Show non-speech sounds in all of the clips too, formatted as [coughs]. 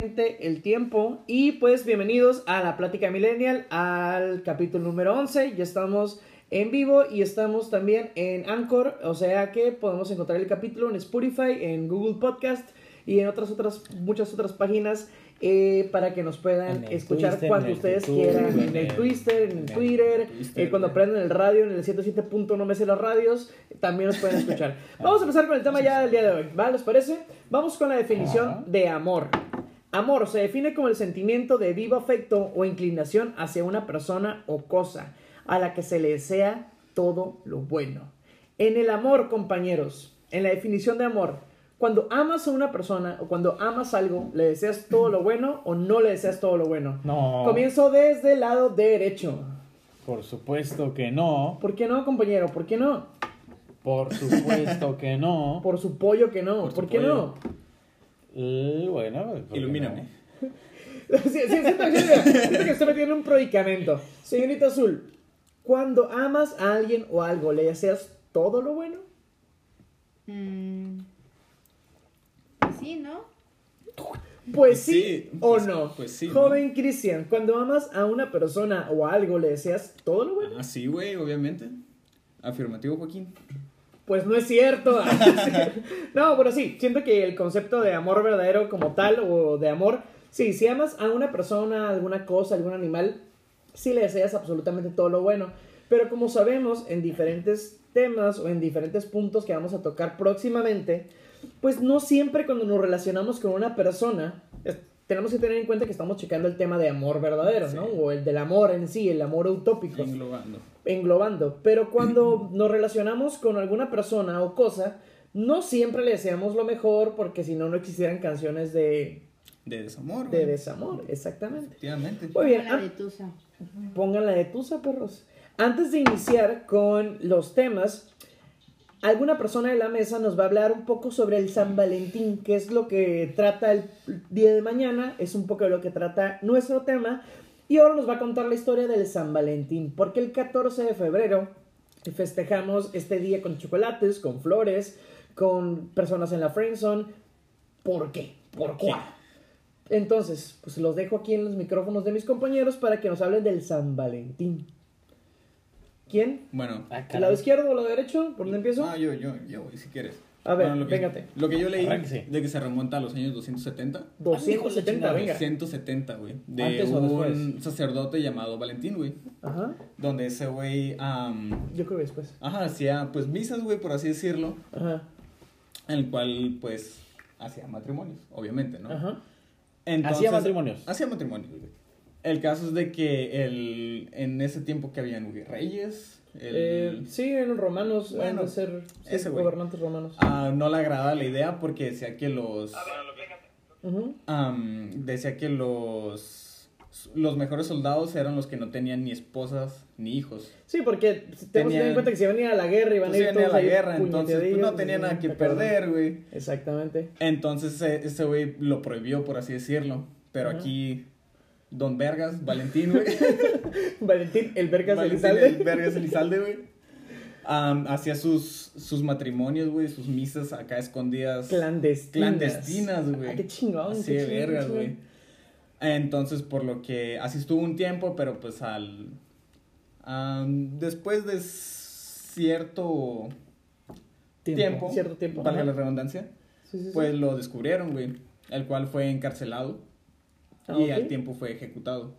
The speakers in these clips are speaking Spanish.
el tiempo y pues bienvenidos a la plática millennial al capítulo número 11 ya estamos en vivo y estamos también en Anchor o sea que podemos encontrar el capítulo en Spotify en Google Podcast y en otras otras muchas otras páginas eh, para que nos puedan escuchar cuando ustedes quieran en el Twitter, en el Twitter, eh, cuando prenden el radio en el 107. no me sé las radios, también nos pueden [laughs] escuchar. Vamos a empezar con el tema ya del día de hoy, ¿vale? ¿Les parece? Vamos con la definición de amor. Amor se define como el sentimiento de vivo afecto o inclinación hacia una persona o cosa a la que se le desea todo lo bueno. En el amor, compañeros, en la definición de amor, cuando amas a una persona o cuando amas algo, ¿le deseas todo lo bueno o no le deseas todo lo bueno? No. Comienzo desde el lado derecho. Por supuesto que no. ¿Por qué no, compañero? ¿Por qué no? Por supuesto que no. Por su pollo que no. ¿Por, qué no? Bueno, ilumíname. [laughs] sí, sí, siento, que estoy metiendo un predicamento. Señorita Azul, cuando amas a alguien o algo, ¿le deseas todo lo bueno? Mm. Pues sí, ¿no? Pues sí, o pues, no. Pues sí. Joven Cristian, cuando amas a una persona o algo, ¿le deseas todo lo bueno? Ah, sí, güey, obviamente. Afirmativo, Joaquín. Pues no es cierto. [laughs] [laughs] no, pero sí, siento que el concepto de amor verdadero como tal o de amor, sí, si amas a una persona, alguna cosa, algún animal, sí le deseas absolutamente todo lo bueno. Pero como sabemos, en diferentes temas o en diferentes puntos que vamos a tocar próximamente, pues no siempre cuando nos relacionamos con una persona, tenemos que tener en cuenta que estamos checando el tema de amor verdadero, ¿no? O el del amor en sí, el amor utópico. Englobando. Englobando. Pero cuando nos relacionamos con alguna persona o cosa, no siempre le deseamos lo mejor porque si no, no existieran canciones de... De desamor. De desamor, exactamente. Efectivamente. Muy bien. la de Tusa. Pongan la de Tusa, perros. Antes de iniciar con los temas, alguna persona de la mesa nos va a hablar un poco sobre el San Valentín, que es lo que trata el día de mañana, es un poco lo que trata nuestro tema. Y ahora nos va a contar la historia del San Valentín, porque el 14 de febrero festejamos este día con chocolates, con flores, con personas en la friendzone. ¿Por qué? ¿Por qué? Entonces, pues los dejo aquí en los micrófonos de mis compañeros para que nos hablen del San Valentín. ¿Quién? Bueno. ¿El ah, lado izquierdo o lado derecho? ¿Por dónde empiezo? Ah, yo, yo, yo voy, si quieres. A ver, lo que, véngate. Lo que yo leí de que se remonta a los años 270. 270, venga. 270, güey. De un sacerdote llamado Valentín, güey. Ajá. Donde ese güey... yo creo que después. Ajá, hacía pues misas, güey, por así decirlo. Ajá. En el cual, pues, hacía matrimonios, obviamente, ¿no? Ajá. hacía matrimonios. Hacía matrimonios, güey. El caso es de que el, en ese tiempo que habían reyes. Eh, sí, eran romanos, bueno, de ser gobernantes romanos. Ah, no le agradaba la idea porque decía que los. decía que los los mejores soldados eran los que no tenían ni esposas ni hijos. Sí, porque tenemos que tener en cuenta que si venían a la guerra iban pues a ir todos a la guerra, entonces pues, no tenían nada que perder, güey. Exactamente. Entonces ese güey lo prohibió, por así decirlo. Pero aquí Don Vergas, Valentín, güey. [laughs] Valentín, el Vergas Valentín, Elizalde. El Vergas Elizalde, güey. hacía sus, sus matrimonios, güey, sus misas acá escondidas. Clandestinas. Clandestinas, güey. Ah, qué chingón. Así de vergas, güey. Entonces, por lo que así estuvo un tiempo, pero pues al. después de cierto tiempo, cierto tiempo, valga la redundancia, pues lo descubrieron, güey. El cual fue encarcelado Ah, y al tiempo fue ejecutado.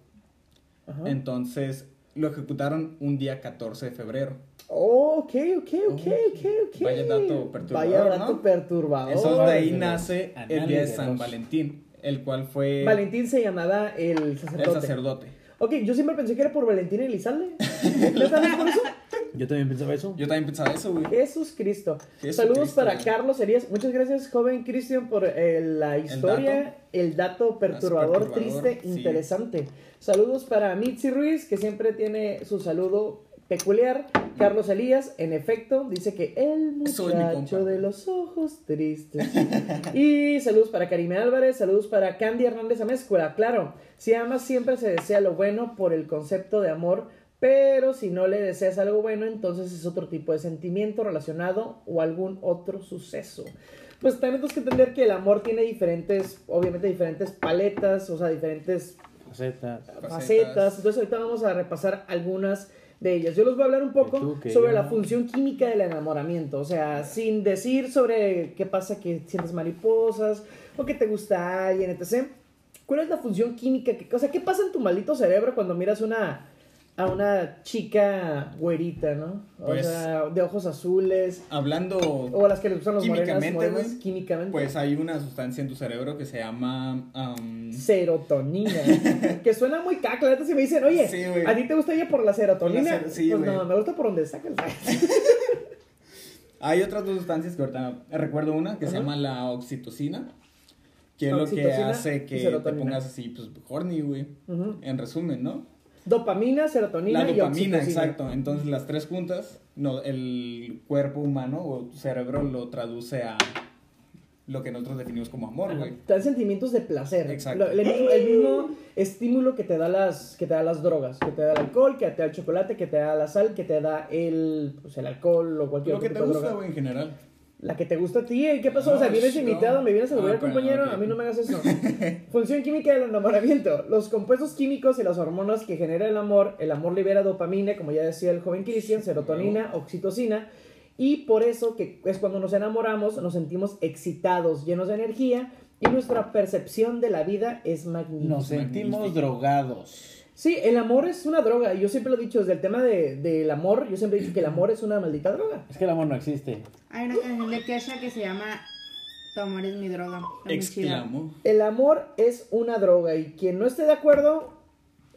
Entonces lo ejecutaron un día 14 de febrero. Oh, ok, ok, ok, ok, ok. Vaya dato perturbador. Vaya dato perturbador. Eso de ahí nace el día de San Valentín, el cual fue. Valentín se llamaba el sacerdote. El sacerdote. Ok, yo siempre pensé que era por Valentín Elizalde. [laughs] ¿No sabes por eso? Yo también pensaba eso. Yo también pensaba eso, güey. Jesús Cristo. Saludos para Carlos Herías. Muchas gracias, joven Cristian, por eh, la historia, el dato, perturbador, triste, interesante. Saludos para Mitzi Ruiz, que siempre tiene su saludo peculiar. Carlos Elías, en efecto, dice que el muchacho de los ojos tristes. y saludos para Karime Álvarez, saludos para Candy Hernández Amezcura. Claro, si amas siempre se desea lo bueno por el concepto de amor, pero si no le deseas algo bueno, entonces es otro tipo de sentimiento relacionado o algún otro suceso. pues tenemos que entender que el amor tiene diferentes, obviamente diferentes paletas, o sea, diferentes facetas. facetas. Entonces ahorita vamos a repasar algunas de ellas. Yo les voy a hablar un poco sobre la función química del enamoramiento, o sea, sin decir sobre qué pasa que sientes mariposas o que te gusta alguien, etc. ¿Cuál es la función química? Que, o sea, ¿qué pasa en tu maldito cerebro cuando miras una a una chica güerita, ¿no? O pues, sea, de ojos azules. Hablando. O a las que le gustan los químicamente, morenas, químicamente. Pues hay una sustancia en tu cerebro que se llama. Serotonina. [laughs] que suena muy caca. si me dicen, oye, ¿a ti te gusta ella por la serotonina? sí, pues no, me gusta por donde saca [laughs] el Hay otras dos sustancias que ahorita recuerdo una que se llama la oxitocina. Que es lo que hace que te pongas así, pues, horny, güey. En resumen, ¿no? Dopamina, serotonina La dopamina, exacto. Entonces las tres juntas, no, el cuerpo humano o tu cerebro lo traduce a lo que nosotros definimos como amor, güey. Te dan sentimientos de placer. Exacto. el, mismo, estímulo que te da las que te da las drogas, que te da el alcohol, que te da el chocolate, que te da la sal, que te da el pues, el alcohol o cualquier Lo que te gusta, güey, en general. La que te gusta a ti, ¿qué pasó? o sea, vienes invitado, me vienes a saludar, compañero, a mí no me hagas eso. [laughs] Función química del enamoramiento. Los compuestos químicos y las hormonas que genera el amor, el amor libera dopamina, como ya decía el joven Christian, serotonina, oxitocina, y por eso que es cuando nos enamoramos, nos sentimos excitados, llenos de energía, y nuestra percepción de la vida es magnífica. Nos sentimos drogados. Sí, el amor es una droga. Yo siempre lo he dicho, desde el tema del de, amor, yo siempre he dicho que el amor es una maldita droga. Es que el amor no existe. Hay una canción de Kesha que se llama Tu amor es mi droga. Exclamo. El amor es una droga y quien no esté de acuerdo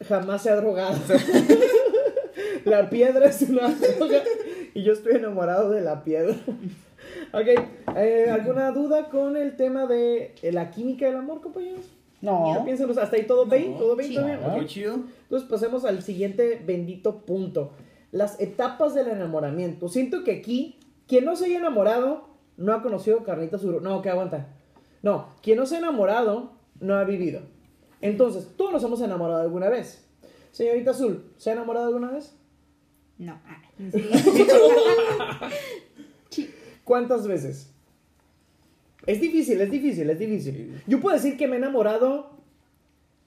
jamás se ha drogado. [laughs] la piedra es una droga y yo estoy enamorado de la piedra. ok, eh, ¿alguna duda con el tema de la química del amor, compañeros? No. piénsenos, hasta ahí todo bien, todo bien, todo bien. chido. Entonces pasemos al siguiente bendito punto. Las etapas del enamoramiento. Siento que aquí, quien no se haya enamorado, no ha conocido carnitas sur. No, que aguanta. No, quien no se ha enamorado, no ha vivido. Entonces, todos nos hemos enamorado alguna vez. Señorita Azul, ¿se ha enamorado alguna vez? No. Ah, [laughs] [laughs] ¿Cuántas veces? Es difícil, es difícil, es difícil. Yo puedo decir que me he enamorado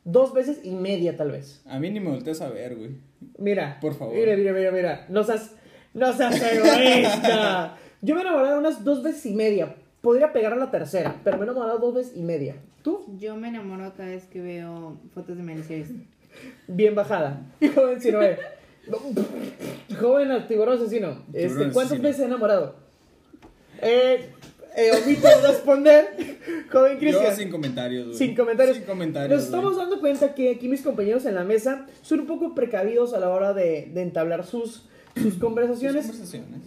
dos veces y media, tal vez. A mí ni me voltees a ver, güey. Mira. Por favor. Mira, mira, mira, mira. No seas, no seas egoísta. Yo me he enamorado unas dos veces y media. Podría pegar a la tercera, pero me he enamorado dos veces y media. ¿Tú? Yo me enamoro cada vez que veo fotos de miniseries. Bien bajada. Joven Sinoé. Joven al tiburón asesino. Este, ¿Cuántas veces he enamorado? Eh, eh, omito responder. Joven Cristian. Yo sin comentarios. Sin comentarios. Sin comentarios. Nos estamos dando cuenta que aquí mis compañeros en la mesa son un poco precavidos a la hora de, de entablar sus, sus conversaciones.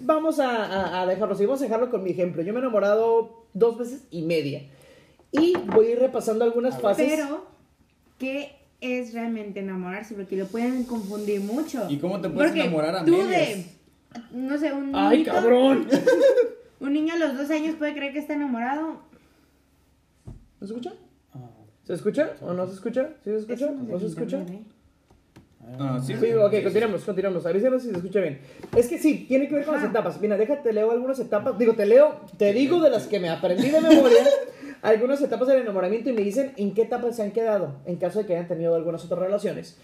Vamos a, a, dejarlo así. Vamos a dejarlo con mi ejemplo. Yo me he enamorado dos veces y media. Y voy a ir repasando algunas fases. Pero, ¿qué es realmente enamorarse? Porque lo pueden confundir mucho. ¿Y cómo te puedes enamorar a tú De, no sé, un. ¡Ay, cabrón! [laughs] Un niño a los dos años puede creer que está enamorado. ¿Se escucha? ¿Se escucha o no se escucha? ¿Sí se escucha? ¿No se escucha? Ah, sí, sí, ok, continuamos, continuamos. Avísenos si se escucha bien. Es que sí, tiene que ver con las etapas. Mira, déjate, leo algunas etapas. Digo, te leo, te digo de las que me aprendí de memoria, [laughs] algunas etapas del enamoramiento y me dicen en qué etapas se han quedado, en caso de que hayan tenido algunas otras relaciones.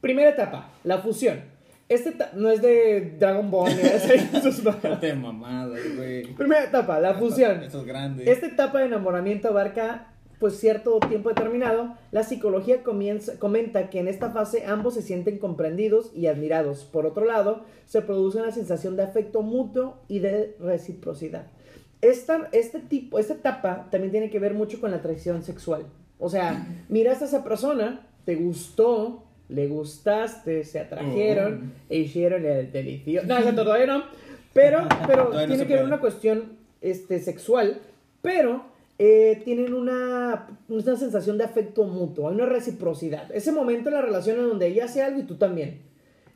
Primera etapa, la fusión. Este no es de Dragon Ball, de [laughs] mamada, güey. Primera etapa, la fusión. Esto es grande. Esta etapa de enamoramiento abarca pues cierto tiempo determinado. La psicología comienza, comenta que en esta fase ambos se sienten comprendidos y admirados. Por otro lado, se produce una sensación de afecto mutuo y de reciprocidad. Esta, este tipo, esta etapa también tiene que ver mucho con la atracción sexual. O sea, miraste a esa persona, te gustó, le gustaste, se atrajeron oh. e hicieron el delicioso. No, todavía no. Pero, [laughs] pero tiene que ver una cuestión este, sexual, pero eh, tienen una, una sensación de afecto mutuo, hay una reciprocidad. Ese momento en la relación en donde ella hace algo y tú también.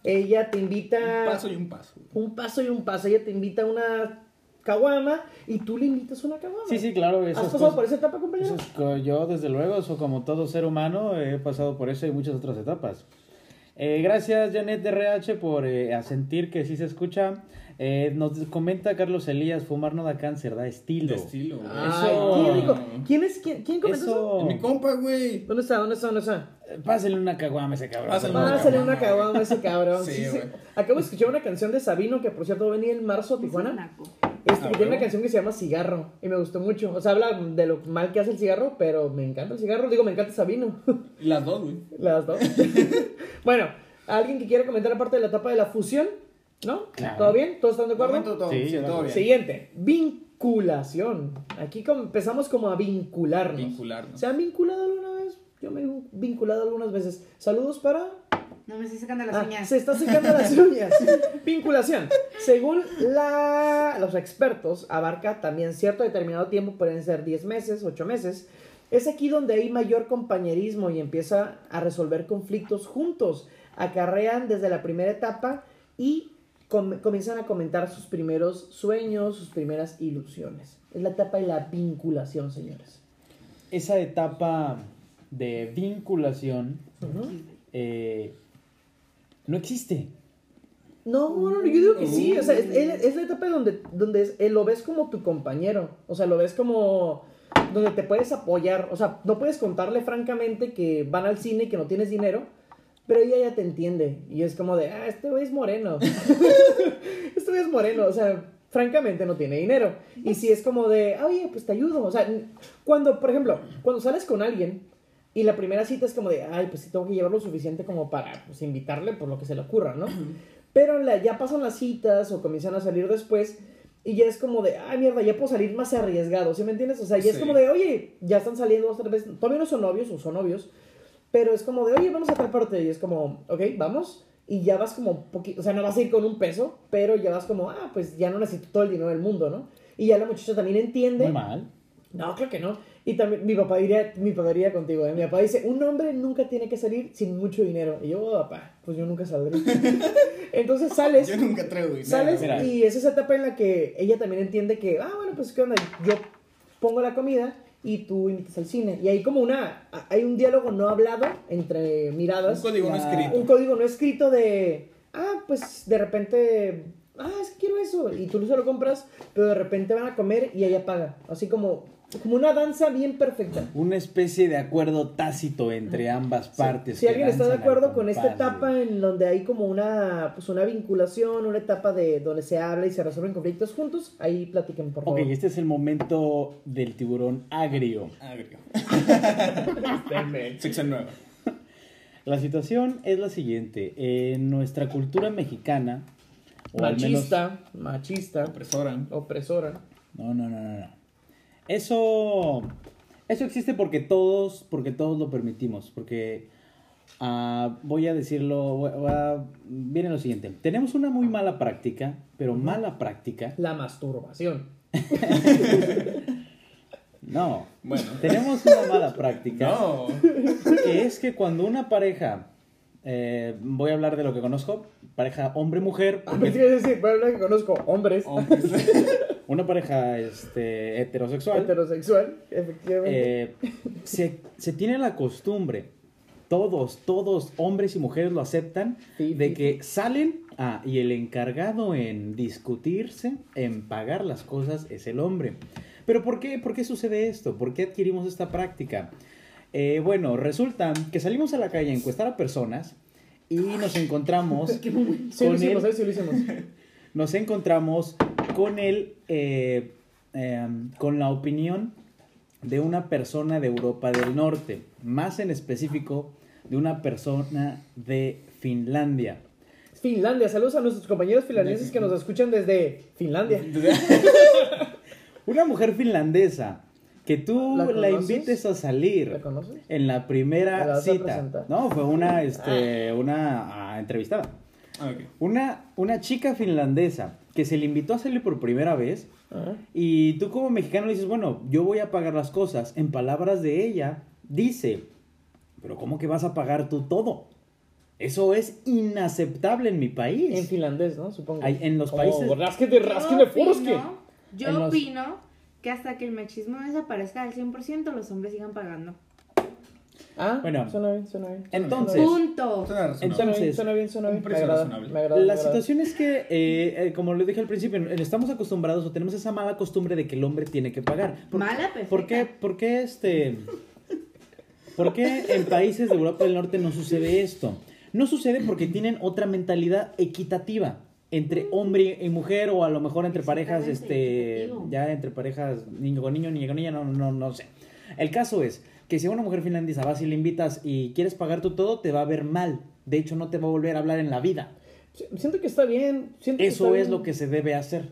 Ella te invita... Un paso y un paso. Un paso y un paso. Ella te invita a una caguama y tú le invitas una caguama. Sí, sí, claro. ¿Has pasado por esa etapa, compañero? yo, desde luego, eso como todo ser humano, he pasado por eso y muchas otras etapas. Eh, gracias, Janet de RH, por eh, asentir que sí se escucha. Eh, nos comenta Carlos Elías, fumar no da cáncer, da estilo. estilo, güey. Eso. ¿Quién es? ¿Quién, quién comentó eso? eso? mi compa, güey. ¿Dónde está? ¿Dónde está? ¿Dónde está? Pásale una caguama ese cabrón. Pásale, una caguama ese cabrón. sí, sí, Acabo de escuchar una canción de Sabino que, por cierto, venía en marzo a Tijuana. Este, que tiene una canción que se llama Cigarro y me gustó mucho. O sea, habla de lo mal que hace el cigarro, pero me encanta el cigarro. Digo, me encanta Sabino. [laughs] Las dos, güey. Las dos. [laughs] [laughs] bueno, ¿alguien que quiera comentar aparte de la etapa de la fusión? ¿No? ¿Todo bien? ¿Todos están de acuerdo? sí, todo bien. Siguiente, vinculación. Aquí empezamos como a vincularnos. Vincularnos. ¿Se han vinculado alguna vez? Yo me he vinculado algunas veces. Saludos para... No me estoy secando las ah, uñas. Se está secando las [laughs] uñas. Vinculación. Según la, los expertos, abarca también cierto determinado tiempo, pueden ser 10 meses, 8 meses. Es aquí donde hay mayor compañerismo y empieza a resolver conflictos juntos. Acarrean desde la primera etapa y comienzan a comentar sus primeros sueños, sus primeras ilusiones. Es la etapa de la vinculación, señores. Esa etapa de vinculación eh, no existe. No, no, yo digo que sí, o sea, es, la etapa donde, donde lo ves como tu compañero, o sea, lo ves como donde te puedes apoyar, o sea, no puedes contarle francamente que van al cine y que no tienes dinero, pero ella ya te entiende. Y es como de, ah, este güey es moreno. [laughs] este güey es moreno. O sea, francamente no tiene dinero. Y si es como de, oye, pues te ayudo. O sea, cuando, por ejemplo, cuando sales con alguien y la primera cita es como de, ay, pues sí tengo que llevar lo suficiente como para pues, invitarle por lo que se le ocurra, ¿no? Pero la, ya pasan las citas o comienzan a salir después. Y ya es como de, ay, mierda, ya puedo salir más arriesgado, ¿sí me entiendes? O sea, ya es como de, oye, ya están saliendo otra vez, todavía no son novios o son novios, pero es como de, oye, vamos a tal parte. Y es como, ok, vamos. Y ya vas como, o sea, no vas a ir con un peso, pero ya vas como, ah, pues ya no necesito todo el dinero del mundo, ¿no? Y ya la muchacha también entiende. Muy mal. No, creo que no. Y también mi papá diría, mi papá diría contigo, ¿eh? mi papá dice, un hombre nunca tiene que salir sin mucho dinero. Y yo, oh, papá, pues yo nunca saldré. [laughs] Entonces sales. yo nunca traigo dinero. Sales y es esa etapa en la que ella también entiende que, ah, bueno, pues qué onda, yo pongo la comida y tú invitas al cine. Y hay como una, hay un diálogo no hablado entre miradas. Un código no escrito. Un código no escrito de, ah, pues de repente, ah, es que quiero eso. Y tú se lo compras, pero de repente van a comer y ella paga. Así como como una danza bien perfecta. Una especie de acuerdo tácito entre ambas partes. Si alguien está de acuerdo con esta etapa en donde hay como una, pues una vinculación, una etapa de donde se habla y se resuelven conflictos juntos, ahí platiquen, por favor. Ok, este es el momento del tiburón agrio. Agrio. [laughs] Sección nueva. La situación es la siguiente. En nuestra cultura mexicana... machista, machista. Opresora. Opresora. No, no, no, no. Eso, eso existe porque todos, porque todos lo permitimos, porque uh, voy a decirlo, viene lo siguiente, tenemos una muy mala práctica, pero mala práctica. La masturbación. [laughs] no, bueno, tenemos una mala práctica, no. que es que cuando una pareja eh, voy a hablar de lo que conozco, pareja hombre-mujer. Ah, porque... decir, voy a hablar de que conozco hombres. [laughs] Una pareja este, heterosexual. Heterosexual, efectivamente. Eh, se, se, tiene la costumbre, todos, todos, hombres y mujeres lo aceptan, de que salen ah, y el encargado en discutirse, en pagar las cosas, es el hombre. Pero ¿por qué, por qué sucede esto? ¿Por qué adquirimos esta práctica? Eh, bueno, resulta que salimos a la calle a encuestar a personas y nos encontramos [laughs] con el, nos encontramos con el eh, em, con la opinión de una persona de Europa del Norte, más en específico de una persona de Finlandia. Finlandia, saludos a nuestros compañeros finlandeses que nos escuchan desde Finlandia. [laughs] una mujer finlandesa que tú la, invites a salir en la primera cita. No, fue una, este, una ah, entrevistada. Ah, una, una chica finlandesa que se le invitó a salir por primera vez y tú como mexicano le dices, bueno, yo voy a pagar las cosas. En palabras de ella, dice, pero ¿cómo que vas a pagar tú todo? Eso es inaceptable en mi país. En finlandés, ¿no? Supongo. en los países... Oh, Yo opino que hasta que el machismo desaparezca al 100% los hombres sigan pagando. Ah, bueno, suena bien, suena bien. Entonces, punto. Entonces, suena bien, suena bien. Me agrada, me agrada, la situación es que, eh, eh, como le dije al principio, estamos acostumbrados o tenemos esa mala costumbre de que el hombre tiene que pagar. mala, perfecta. ¿Por qué, por qué este... ¿Por qué en países de Europa del Norte no sucede esto? No sucede porque tienen otra mentalidad equitativa entre hombre y mujer o a lo mejor entre parejas, este, ya entre parejas niño con niño, niña con niña, no, no, no sé. El caso es que si a una mujer finlandesa vas y le invitas y quieres pagar tú todo, te va a ver mal. De hecho, no te va a volver a hablar en la vida. Siento que está bien. Eso es lo que se debe hacer.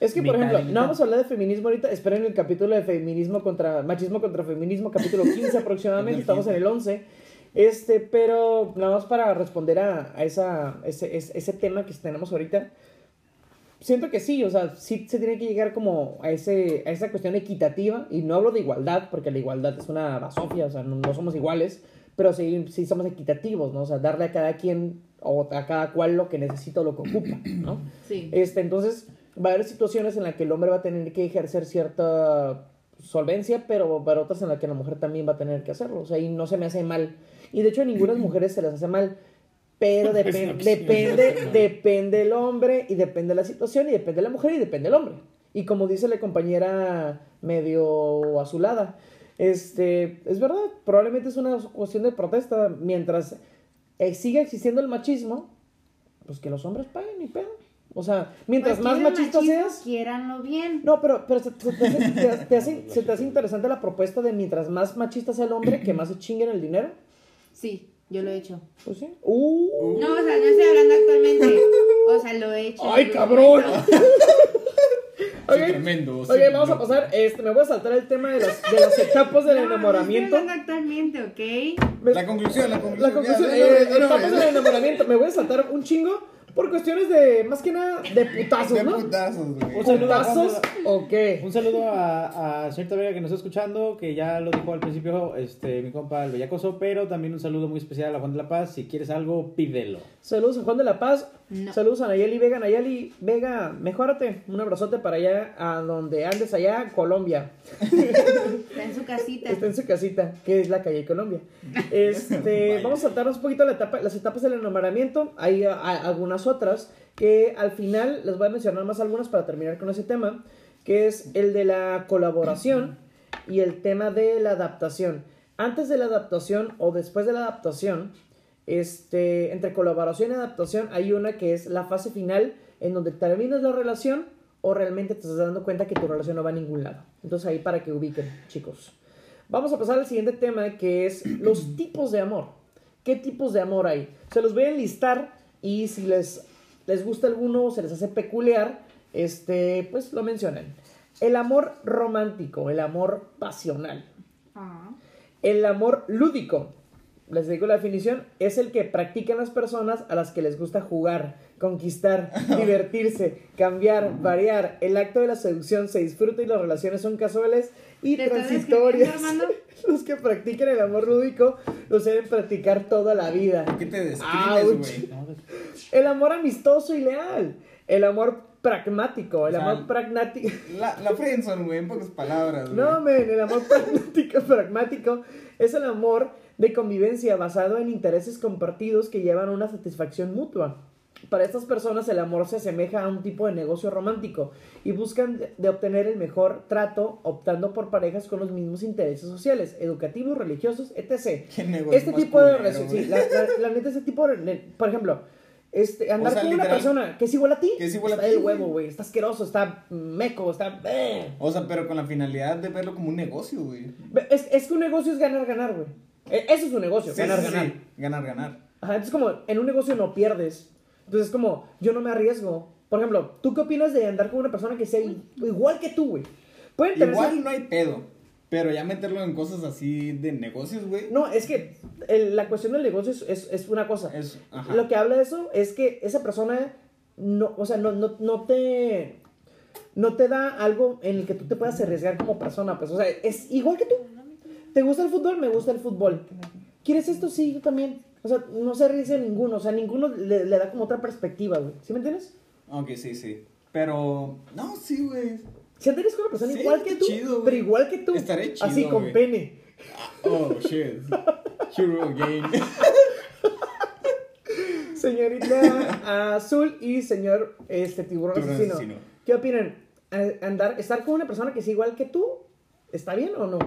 Es que, por ejemplo, no vamos a hablar de feminismo ahorita. Esperen el capítulo de feminismo contra machismo contra feminismo, capítulo [laughs] 15 aproximadamente. Estamos en el 11. Este, pero nada más para responder a, esa, ese, ese, tema que tenemos ahorita. Siento que sí, o sea, sí se tiene que llegar como a, ese, a esa cuestión equitativa. Y no hablo de igualdad, porque la igualdad es una basofia, o sea, no, somos iguales. Pero sí, sí somos equitativos, ¿no? O sea, darle a cada quien o a cada cual lo que necesita o lo que ocupa, ¿no? Sí. Este, entonces, va a haber situaciones en las que el hombre va a tener que ejercer cierta solvencia, pero para otras en las que la mujer también va a tener que hacerlo. O sea, y no se me hace mal. Y de hecho a ninguna mujeres se les hace mal. Pero [laughs] depende, [laughs] depende del hombre y depende de la situación y depende de la mujer y depende del hombre. Y como dice la compañera medio azulada, este, es verdad, probablemente es una cuestión de protesta. Mientras eh, siga existiendo el machismo, pues que los hombres paguen y pedo. O sea, mientras pues más machista seas. Quieranlo bien. No, pero, pero se, te hace, [laughs] se, te hace, interesante la propuesta de mientras más machista sea el hombre, que [clears throat] más se chinguen el dinero. Sí, yo lo he hecho. Pues sí. Uh. No, o sea, no estoy hablando actualmente. O sea, lo he hecho. ¡Ay, cabrón! [laughs] Okay. tremendo. Ok, vamos a pasar. Este, me voy a saltar el tema de las, de las etapas del enamoramiento. No, actualmente, ¿ok? La conclusión, la conclusión. La conclusión, eh, etapas del enamoramiento. Me voy a saltar un chingo por cuestiones de, más que nada, de putazos, ¿no? De putazos, güey. ¿Un ¿Putazos o qué? Un saludo a, a cierta vega que nos está escuchando, que ya lo dijo al principio este, mi compa el Bellacoso, pero también un saludo muy especial a Juan de la Paz. Si quieres algo, pídelo. Saludos a Juan de la Paz. Saludos a Nayeli Vega. Nayeli Vega, mejórate. Un abrazote para allá, a donde andes allá, Colombia. Está en su casita. Está en su casita, que es la calle Colombia. [laughs] Este, vamos a saltarnos un poquito la etapa, las etapas del enamoramiento. Hay algunas otras que al final les voy a mencionar más algunas para terminar con ese tema, que es el de la colaboración y el tema de la adaptación. Antes de la adaptación o después de la adaptación, este, entre colaboración y adaptación hay una que es la fase final en donde terminas la relación o realmente te estás dando cuenta que tu relación no va a ningún lado. Entonces ahí para que ubiquen, chicos. Vamos a pasar al siguiente tema que es [clears throat] los tipos de amor. ¿Qué tipos de amor hay? Se los voy a enlistar y si les, les gusta alguno o se les hace peculiar, este, pues lo mencionan. El amor romántico, el amor pasional. Ah. El amor lúdico, les digo la definición, es el que practican las personas a las que les gusta jugar, conquistar, [laughs] divertirse, cambiar, variar. El acto de la seducción se disfruta y las relaciones son casuales y transitorias. [laughs] Los que practican el amor lúdico lo deben practicar toda la vida. qué te describes, güey? El amor amistoso y leal. El amor pragmático, el amor pragmático. [laughs] La, la friendzone, güey, en pocas palabras. No, men, el amor pragmático, pragmático es el amor de convivencia basado en intereses compartidos que llevan a una satisfacción mutua. Para estas personas el amor se asemeja a un tipo de negocio romántico y buscan de obtener el mejor trato optando por parejas con los mismos intereses sociales, educativos, religiosos, etc. Este tipo de relación, sí, la, neta ese tipo de, por ejemplo, este, andar con una persona que es igual a ti, que es igual a ti, el huevo, güey, está asqueroso, está meco, está... Eh. O sea, pero con la finalidad de verlo como un negocio, güey. Es, es que un negocio es ganar, ganar, güey. E, eso es un negocio, ganar, ganar. Ganar, ganar. Ajá, entonces como en un negocio no pierdes. Entonces como, yo no me arriesgo. Por ejemplo, ¿tú qué opinas de andar con una persona que sea igual que tú, güey? Igual no hay pedo. Pero ya meterlo en cosas así de negocios, güey. No, es que la cuestión del negocio es, es, una cosa. Lo que habla de eso es que esa persona no, o sea, no, no, no te no te da algo en el que tú te puedas arriesgar como persona, pues, o sea, es igual que tú. ¿Te gusta el fútbol? Me gusta el fútbol. ¿Quieres esto? Sí, yo también. O sea, no se arriesga ninguno, o sea, ninguno le, da como otra perspectiva, güey. ¿Sí me entiendes? Ok, sí, sí. Pero, no, sí, güey. Si andarías con una persona igual que tú, pero igual que tú. Estaré chido, Así, con pene. oh, shit. Hero again. [laughs] Señorita Azul y señor este tiburón asesino. ¿Qué opinan? Andar, estar con una persona que es igual que tú, ¿está bien o no?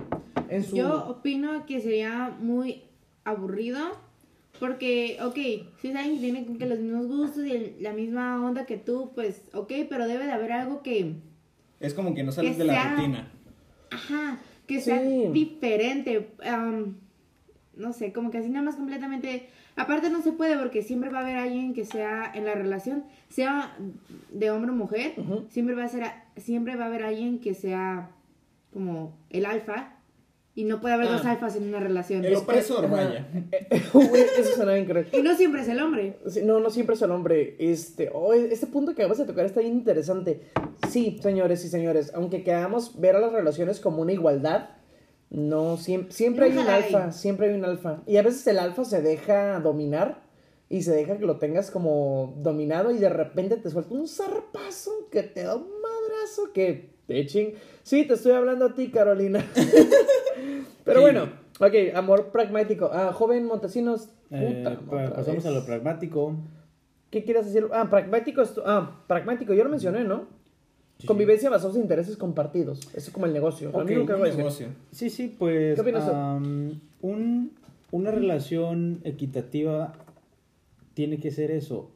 Yo opino que sería muy aburrido porque, ok, si saben que tienen que los mismos gustos y la misma onda que tú, pues, ok, pero debe de haber algo que... Es como que no sales de la rutina. Ajá, que sea diferente. no sé, como que así nada más completamente... Aparte no se puede porque siempre va a haber alguien que sea en la relación, sea de hombre o mujer, siempre va a ser, siempre va a haber alguien que sea como el alfa y no puede haber dos ah. alfas en una relación. El opresor, vaya. [laughs] eso suena incorrecto. Y no siempre es el hombre. no, no siempre es el hombre. Este, oh, este punto que acabas de tocar está bien interesante. Sí, señores y señores, aunque queramos ver a las relaciones como una igualdad, no, siempre, siempre hay un alfa, siempre hay un alfa. Y a veces el alfa se deja dominar y se deja que lo tengas como dominado y de repente te suelta un zarpazo que te da un madrazo que te ching. Sí, te estoy hablando a ti, Carolina. [laughs] Pero bueno, ok, amor pragmático. Ah, joven Montesinos. Eh, pasamos a lo pragmático. ¿Qué quieres decir? Ah, pragmático. Ah, pragmático, yo lo mencioné, ¿no? Convivencia basada en intereses compartidos. Eso es como el negocio. Okay, un negocio. Sí, sí, pues. ¿Qué opinas? un, una relación equitativa tiene que ser eso,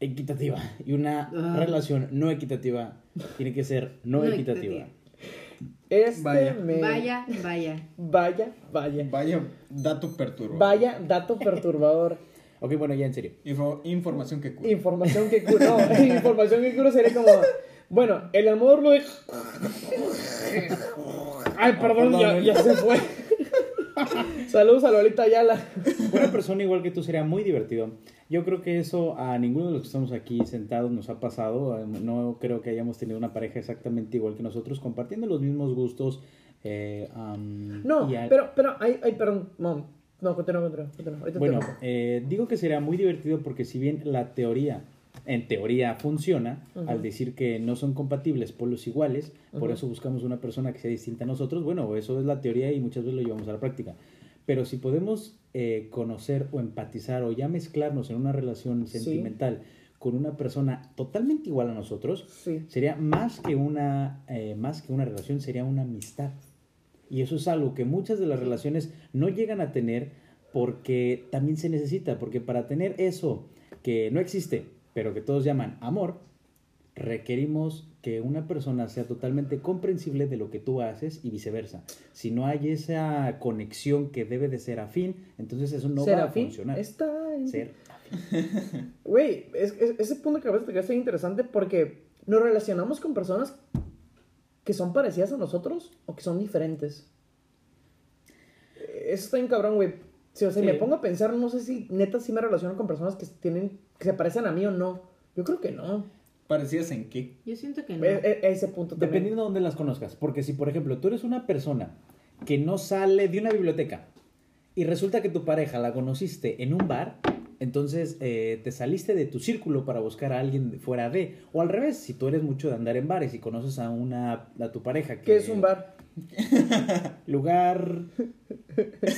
equitativa. Y una ah. relación no equitativa tiene que ser no, equitativa. Este vaya. vaya, vaya. Vaya, vaya. Vaya dato perturbador. Vaya dato perturbador. ok, bueno, ya en serio. información que cura. Información que cura. No, [laughs] información que cura sería como. Bueno, el amor lo es. [laughs] Ay, perdón, ya, ya se fue. [laughs] Saludos a Lolita Ayala. Una persona igual que tú sería muy divertido. Yo creo que eso a ninguno de los que estamos aquí sentados nos ha pasado. No creo que hayamos tenido una pareja exactamente igual que nosotros, compartiendo los mismos gustos. Eh, no, pero, pero, ay, ay, perdón, no, no, continúa, continúa, Bueno, eh, digo que sería muy divertido porque si bien la teoría, en teoría funciona, al decir que no son compatibles polos iguales, por eso buscamos una persona que sea distinta a nosotros, bueno, eso es la teoría y muchas veces lo llevamos a la práctica. Pero si podemos eh, conocer o empatizar o ya mezclarnos en una relación sentimental con una persona totalmente igual a nosotros, sería más que, una, eh, más que una relación, sería una amistad. Y eso es algo que muchas de las relaciones no llegan a tener porque también se necesita, porque para tener eso que no existe, pero que todos llaman amor, requerimos que una persona sea totalmente comprensible de lo que tú haces y viceversa. Si no hay esa conexión que debe de ser afín, entonces eso no va a funcionar. Está en... Ser [laughs] Güey, ese punto que acabas de tocar está interesante porque nos relacionamos con personas que son parecidas a nosotros o que son diferentes. Eso está bien cabrón, güey. Si, o sea, me pongo a pensar, no sé si neta sí me relaciono con personas que tienen que se parecen a mí o no. Yo creo que no. ¿Parecidas en qué? Yo siento que no. E, e, ese punto Dependiendo de dónde las conozcas. Porque si, por ejemplo, tú eres una persona que no sale de una biblioteca y resulta que tu pareja la conociste en un bar, entonces eh, te saliste de tu círculo para buscar a alguien fuera de. O al revés, si tú eres mucho de andar en bares y conoces a una a tu pareja que. ¿Qué es un bar? [laughs] lugar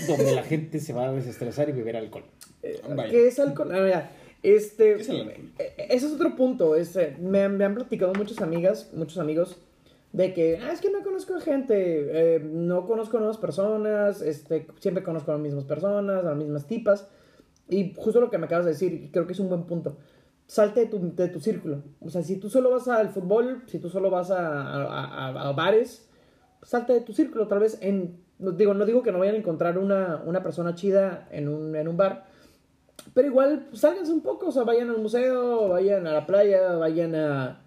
donde la gente se va a desestresar y beber alcohol. Eh, ¿Qué es alcohol? Ah, mira, este, es e, e, ese es otro punto. Este, me, han platicado muchas amigas, muchos amigos, de que ah, es que no conozco gente, eh, no conozco nuevas personas, este, siempre conozco a las mismas personas, a las mismas tipas. Y justo lo que me acabas de decir, creo que es un buen punto. Salte de tu, de tu círculo. O sea, si tú solo vas al fútbol, si tú solo vas a, a, bares, salte de tu círculo. Tal vez en. No digo, no digo que no vayan a encontrar una, una persona chida en un, en un bar pero igual, pues, sálganse un poco, o sea, vayan al museo, vayan a la playa, vayan a,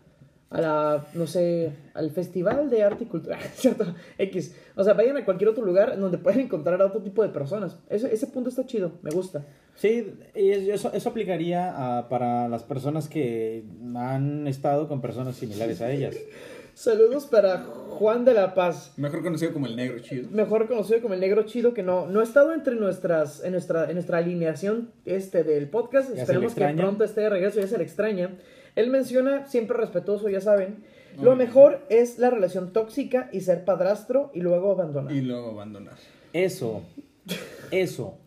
a la, no sé, al Festival de Arte y Cultura, [laughs] ¿cierto? X. O sea, vayan a cualquier otro lugar donde puedan encontrar a otro tipo de personas. Ese, ese punto está chido, me gusta. Sí, eso, eso aplicaría para las personas que han estado con personas similares a ellas. [laughs] Saludos para Juan de la Paz. Mejor conocido como el negro chido. Mejor conocido como el negro chido, que no, no ha estado entre nuestras, en nuestra, en nuestra alineación este del podcast. Esperemos que pronto esté de regreso, ya se le extraña. Él menciona, siempre respetuoso, ya saben, lo mejor es la relación tóxica y ser padrastro y luego abandonar. Y luego abandonar. Eso, eso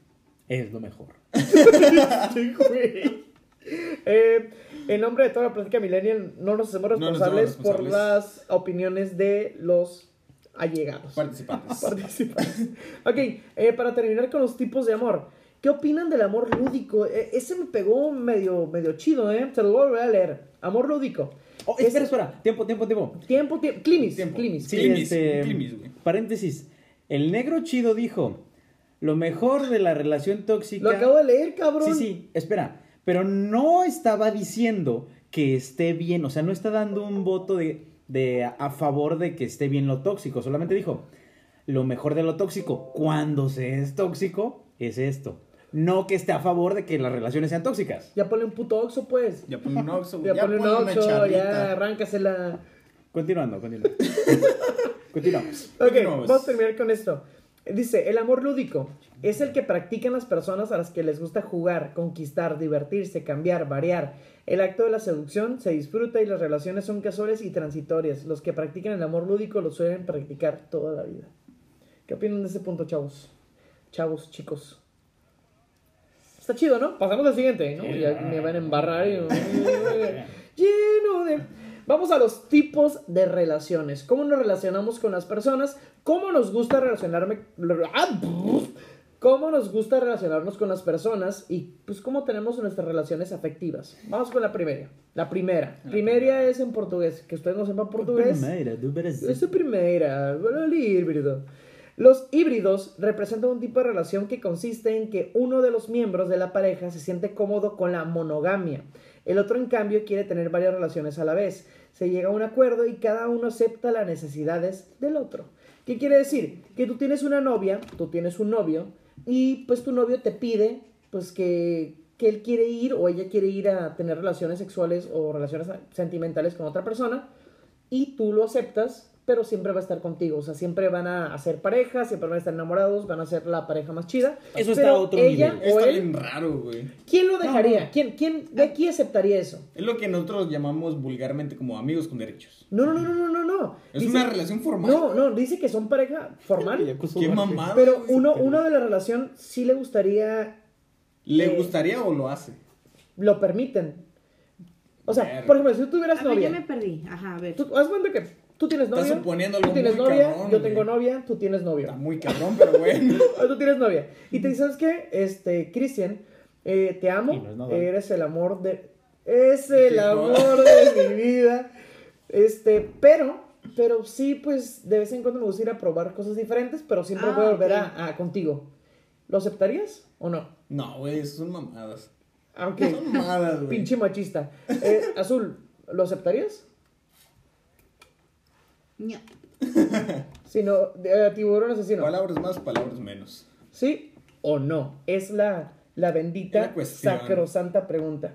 es lo mejor. [laughs] eh, en nombre de toda la plática millennial, no nos hacemos responsables, por las opiniones de los allegados. Participantes. [laughs] Participantes. ok, eh, para terminar con los tipos de amor. ¿Qué opinan del amor lúdico? E, ese me pegó medio, medio chido, ¿eh? Se lo voy a leer. Amor lúdico. Oh, espera, espera. Tiempo, tiempo, tiempo. Tiempo, tiempo. Climis. Tiempo. Climis. Sí, este, paréntesis. El negro chido dijo, lo mejor de la relación tóxica... Lo acabo de leer, cabrón. Sí, sí, espera. Pero no estaba diciendo que esté bien, o sea, no está dando un voto de, de a favor de que esté bien lo tóxico. Solamente dijo, lo mejor de lo tóxico, cuando se es tóxico, es esto no que esté a favor de que las relaciones sean tóxicas. Ya ponle un puto oxo, pues. Ya ponle un oxo, Ya, ya ponle un oxo, ya arráncasela. Continuando, continuando. [laughs] Continuamos. Ok, vamos a terminar con esto. Dice, el amor lúdico es el que practican las personas a las que les gusta jugar, conquistar, divertirse, cambiar, variar. El acto de la seducción se disfruta y las relaciones son casuales y transitorias. Los que practican el amor lúdico lo suelen practicar toda la vida. ¿Qué opinan de ese punto, chavos? Chavos, chicos. Está chido, ¿no? Pasamos al siguiente, ¿no? Ya me van a embarrar y... Lleno de... Vamos a los tipos de relaciones. ¿Cómo nos relacionamos con las personas? ¿Cómo nos gusta relacionarme... ¿Cómo nos gusta relacionarnos con las personas? Y pues cómo tenemos nuestras relaciones afectivas. Vamos con la primera. La primera. Primera es en portugués. Que ustedes no sepan portugués. Primera, es la primera. Los híbridos representan un tipo de relación que consiste en que uno de los miembros de la pareja se siente cómodo con la monogamia. El otro, en cambio, quiere tener varias relaciones a la vez. Se llega a un acuerdo y cada uno acepta las necesidades del otro. ¿Qué quiere decir? Que tú tienes una novia, tú tienes un novio, y pues tu novio te pide pues que, que él quiere ir o ella quiere ir a tener relaciones sexuales o relaciones sentimentales con otra persona, y tú lo aceptas pero siempre va a estar contigo. O sea, siempre van a hacer pareja, siempre van a estar enamorados, van a ser la pareja más chida. Eso está a otro ella nivel. está bien raro, güey. ¿Quién lo dejaría? ¿Quién, quién de aquí aceptaría eso? Es lo que nosotros llamamos vulgarmente como amigos con derechos. No, no, no, no, no, no. Es una relación formal. No, no, dice que son pareja formal. Qué mamada. Pero uno, uno de la relación sí le gustaría... ¿Le gustaría o lo hace? Lo permiten. O sea, por ejemplo, si tú tuvieras a novia... Ver, ya me perdí. Ajá, a ver. Tú, haz cuenta que Tú tienes novia. Estás suponiendo algo tú tienes muy novia, cabrón, yo tengo novia, tú tienes novia. Está muy cabrón, pero bueno. [laughs] tú tienes novia. Y te dices, ¿sabes qué? Este, Cristian, eh, te amo, eres el amor de... Es el amor de mi vida. Este, pero, pero sí, pues, de vez en cuando me gusta ir a probar cosas diferentes, pero siempre voy a ah, volver a, contigo. ¿Lo aceptarías o no? No, güey, son mamadas. Aunque. Son mamadas, güey. Pinche machista. Eh, Azul, ¿lo aceptarías? [laughs] No. Sino, de, tiburón asesino. Palabras más, palabras menos. ¿Sí o no? Es la, la bendita, sacrosanta pregunta.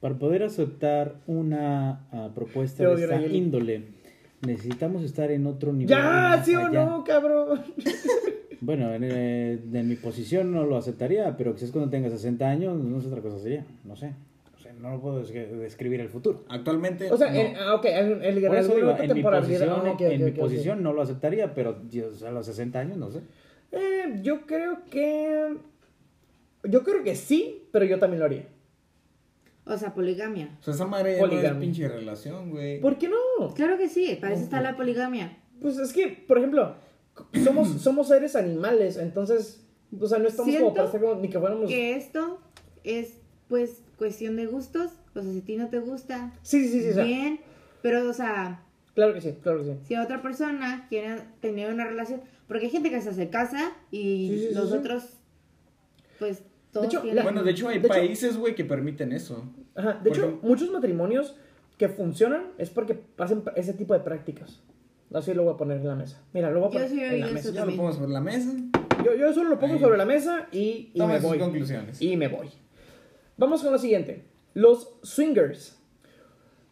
Para poder aceptar una uh, propuesta de esta índole, necesitamos estar en otro nivel. ¡Ya! ¿Sí o no, cabrón? [laughs] bueno, en, eh, en, mi posición no lo aceptaría, pero quizás cuando tenga 60 años, no sé otra cosa sería. No sé no lo puedo describir el futuro. Actualmente. O sea, no. ok, el, el, eso digo, en mi posición, en mi posición no lo aceptaría, pero a los 60 años no sé. Eh, yo creo que. Yo creo que sí, pero yo también lo haría. O sea, poligamia. O sea, esa madre no es pinche relación, güey. ¿Por qué no? Claro que sí, para eso está la poligamia. Pues es que, por ejemplo, somos, [clears throat] somos seres animales, entonces, o sea, no estamos como para ser como, ni que fuéramos... que esto es, pues, cuestión de gustos, o sea, si a ti no te gusta, sí, sí, sí, bien, pero, o sea... Claro que sí, claro que sí. Si otra persona quiere tener una relación, porque hay gente que se casa y los otros, pues, todos de hecho, Bueno, de hecho hay países, güey, que permiten eso. Ajá, de hecho, muchos matrimonios que funcionan es porque hacen ese tipo de prácticas. Así lo voy a poner en la mesa. Mira, lo voy a poner en la mesa. Ya lo pongo sobre la mesa. Yo, yo solo lo pongo sobre la mesa y, y me voy. conclusiones. Y me voy. Vamos con lo siguiente. Los swingers.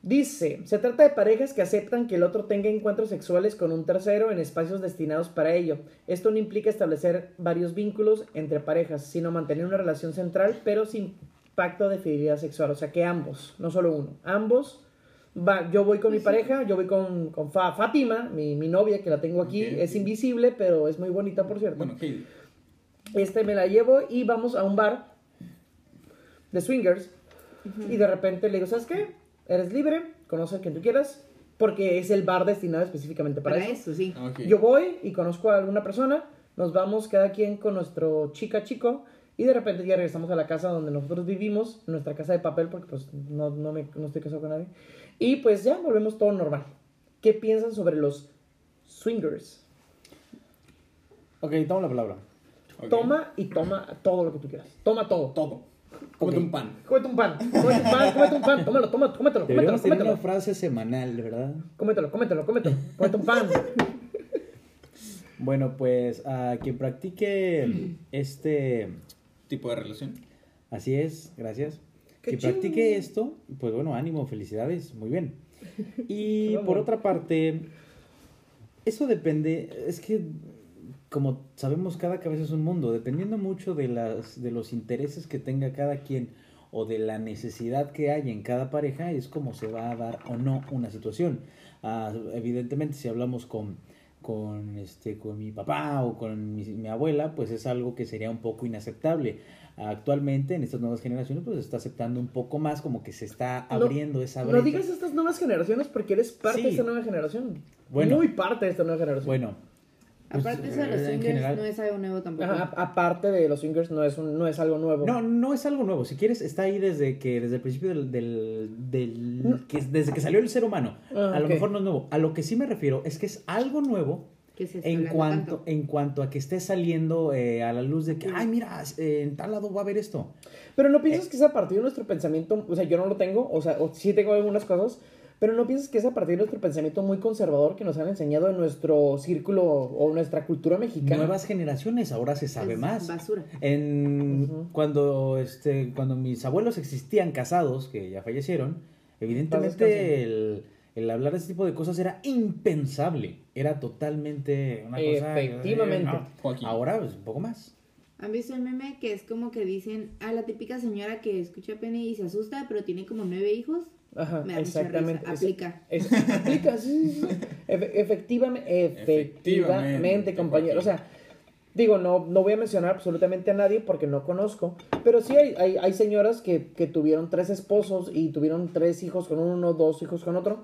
Dice, se trata de parejas que aceptan que el otro tenga encuentros sexuales con un tercero en espacios destinados para ello. Esto no implica establecer varios vínculos entre parejas, sino mantener una relación central, pero sin pacto de fidelidad sexual. O sea que ambos, no solo uno, ambos Va, yo voy con mi pareja, yo voy con, con Fátima, mi, mi, novia, que la tengo aquí. es invisible, pero es muy bonita, por cierto. Bueno, Este me la llevo y vamos a un bar de swingers. Y de repente le digo, ¿sabes qué? Eres libre, conoce a quien tú quieras, porque es el bar destinado específicamente para, eso. sí. Yo voy y conozco a alguna persona, nos vamos cada quien con nuestro chica chico y de repente ya regresamos a la casa donde nosotros vivimos, nuestra casa de papel, porque pues no, no, me, no estoy casado con nadie. Y pues ya volvemos todo normal. ¿Qué piensan sobre los swingers? Ok, toma la palabra. Toma y toma todo lo que tú quieras. Toma todo. Todo. Cómete un pan. Cómete un pan. Cómete un pan, cómete un pan. Tómalo, tómalo, cómetelo, cómetelo, cómetelo. una frase semanal, ¿verdad? Cómetelo, cómetelo, cómetelo. Cómete un pan. [laughs] bueno, pues a quien practique este tipo de relación. Así es, gracias. Que practique esto, pues bueno, ánimo, felicidades, muy bien. [laughs] Y por otra parte, eso depende, es que como sabemos, cada cabeza es un mundo, dependiendo mucho de, las, de los intereses que tenga cada quien o de la necesidad que hay en cada pareja, es como se va a dar o no una situación. Ah, evidentemente, si hablamos con, con, este, con mi papá o con mi, abuela, pues es algo que sería un poco inaceptable. Actualmente, en estas nuevas generaciones, pues se está aceptando un poco más, como que se está abriendo esa brecha. No digas estas nuevas generaciones porque eres parte de esta nueva generación. Bueno, Muy parte de esta nueva generación. Bueno, pues, aparte de los swingers no es algo nuevo tampoco. aparte de los swingers no es, no es algo nuevo. No, no es algo nuevo. Si quieres, está ahí desde que desde el principio del... del, que, desde que salió el ser humano. Ah, a lo mejor no es nuevo. A lo que sí me refiero es que es algo nuevo en cuanto, en cuanto a que esté saliendo eh, a la luz de que, ay, mira, en tal lado va a haber esto. Pero no piensas eh. que es a partir de nuestro pensamiento, o sea, yo no lo tengo, o sea, o sí tengo algunas cosas, pero no piensas que es a partir de nuestro pensamiento muy conservador que nos han enseñado en nuestro círculo o nuestra cultura mexicana. Nuevas generaciones, ahora se sabe más. Basura. En, cuando, este, cuando mis abuelos existían casados, que ya fallecieron, evidentemente el, el, hablar de este tipo de cosas era impensable. Era totalmente una cosa. Efectivamente. ahora, pues, un poco más. ¿Han visto el meme que es como que dicen a la típica señora que escucha Penny y se asusta, pero tiene como nueve hijos? Ajá, exactamente. Aplica. aplica, sí, sí. [laughs] efectivamente, efectivamente, compañero. O sea, digo, no, no voy a mencionar absolutamente a nadie porque no conozco, pero sí hay, hay, hay señoras que, que, tuvieron tres esposos y tuvieron tres hijos con uno, dos hijos con otro,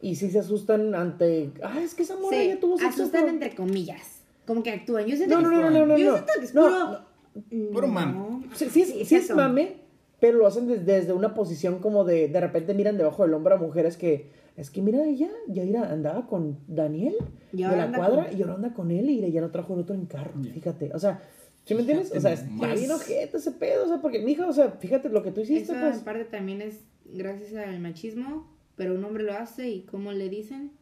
y sí se asustan ante, ah, es que esa morra ya tuvo sexo. asustan entre comillas, como que actúan. Yo siento no, que no, no, no, no, Yo siento que es puro... Puro mame. Sí, sí, sí, es mame, pero lo hacen desde, una posición como de, de repente miran debajo del hombro a mujeres que, es que mira ella, ya andaba con Daniel de la cuadra y ahora anda con él y ya lo trajo el otro en carro, fíjate, o sea, ¿sí me entiendes? O sea, está bien ojete ese pedo, o sea, porque mija, o sea, fíjate lo que tú hiciste, Eso pues. parte también es gracias al machismo, pero un hombre lo hace y cómo le dicen.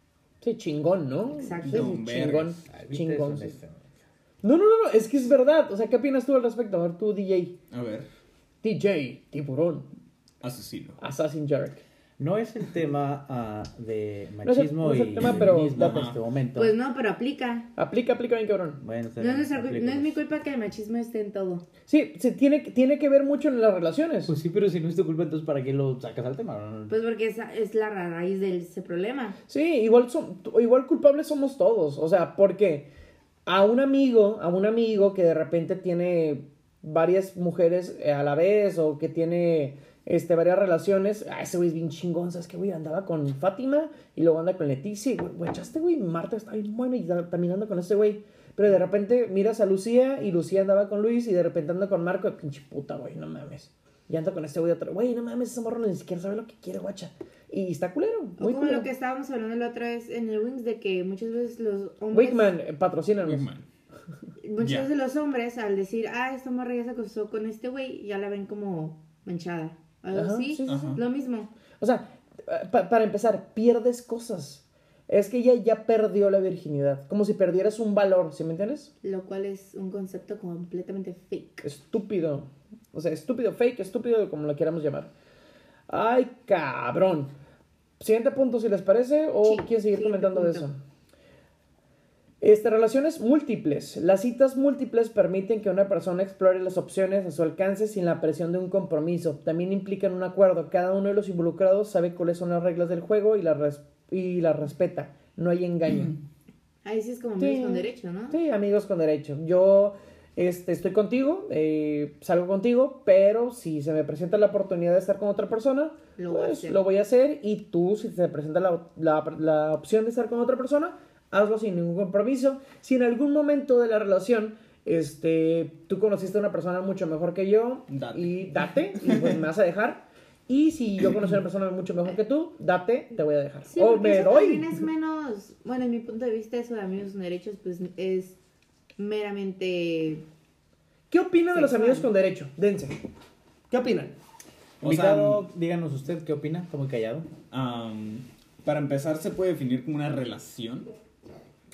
Sí, chingón, ¿no? Exacto. chingón, chingón. No, no, no, no, es que es verdad, o sea, ¿qué opinas tú al respecto? A ver, tú, DJ. A ver. DJ, tiburón. Asesino. Assassin Jarek. No es el tema uh, de machismo no es el, no es el tema, pero en este momento. Pues no, pero aplica. Aplica, aplica bien cabrón. Bueno, no, es, no es mi culpa que el machismo esté en todo. Sí, se tiene, tiene que ver mucho en las relaciones. Pues sí, pero si no es tu culpa, entonces ¿para qué lo sacas al tema? Pues porque es, es la raíz de ese problema. Sí, igual, son, igual culpables somos todos. O sea, porque a un amigo, a un amigo que de repente tiene varias mujeres eh, a la vez o que tiene este, varias relaciones. Ah, ese güey es bien chingón, ¿sabes qué, güey? Andaba con Fátima y luego anda con Leticia y, güey, este güey, Marta está bien bueno y también anda con ese güey. Pero de repente miras a Lucía y Lucía andaba con Luis y de repente anda con Marco. Pinche puta, güey, no mames. Y anda con este güey otro. Güey, no mames, ese morro ni siquiera sabe lo que quiere, guacha. Y está culero. Muy o como lo que estábamos hablando la otra vez en el Wings de que muchas veces los hombres. Wigman, eh, patrocínanos. Muchos de los hombres, al decir, ah, esta morra ya se acostó con este güey, ya la ven como manchada. Algo así, lo mismo. O sea, para empezar, pierdes cosas. Es que ella ya perdió la virginidad. Como si perdieras un valor, ¿sí me entiendes? Lo cual es un concepto completamente fake. Estúpido. O sea, estúpido, fake, estúpido, como lo quieramos llamar. Ay, cabrón. Siguiente punto, si les parece, o quieren seguir comentando de eso. Este, relaciones múltiples. Las citas múltiples permiten que una persona explore las opciones a su alcance sin la presión de un compromiso. También implican un acuerdo. Cada uno de los involucrados sabe cuáles son las reglas del juego y las y la respeta. No hay engaño. [clears throat] Ahí sí es como amigos con derecho, ¿no? Sí, amigos con derecho. Yo este, estoy contigo, eh, salgo contigo, pero si se me presenta la oportunidad de estar con otra persona, lo, voy, a pues, lo voy a hacer. Y tú, si se presenta la, la, opción de estar con otra persona, hazlo sin ningún compromiso. Si en algún momento de la relación este, tú conociste a una persona mucho mejor que yo, y date, y pues me vas a dejar. Y si yo conocí a una persona mucho mejor que tú, date, te voy a dejar. o me doy. es menos, bueno, en mi punto de vista, eso de amigos con derechos, pues es meramente. ¿Qué opina de los amigos con derecho? Dense. ¿Qué opinan? O sea, díganos usted qué opina, está muy callado. para empezar, se puede definir como una relación.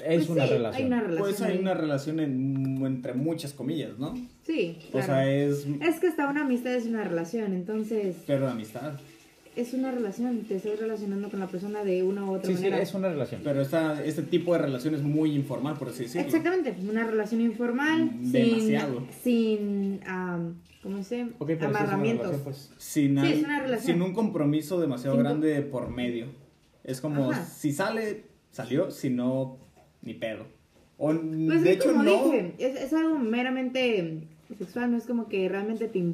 Es pues una, relación. Hay una relación. Pues hay una relación entre muchas comillas, ¿no? Sí. O sea, es. Es que hasta una amistad es una relación, entonces. Pero amistad es una relación, te estás relacionando con la persona de una u otra manera. Sí, es una relación. Pero esta, este tipo de relación es muy informal, por así decirlo. Exactamente, una relación informal. Mm, demasiado. Sin, sin ¿cómo se Amarramientos. Pues. Sin, sin un compromiso demasiado grande por medio. Es como, si sale, salió, si no, ni pedo. O, pues de hecho, no. es, es algo meramente sexual, no es como que realmente te...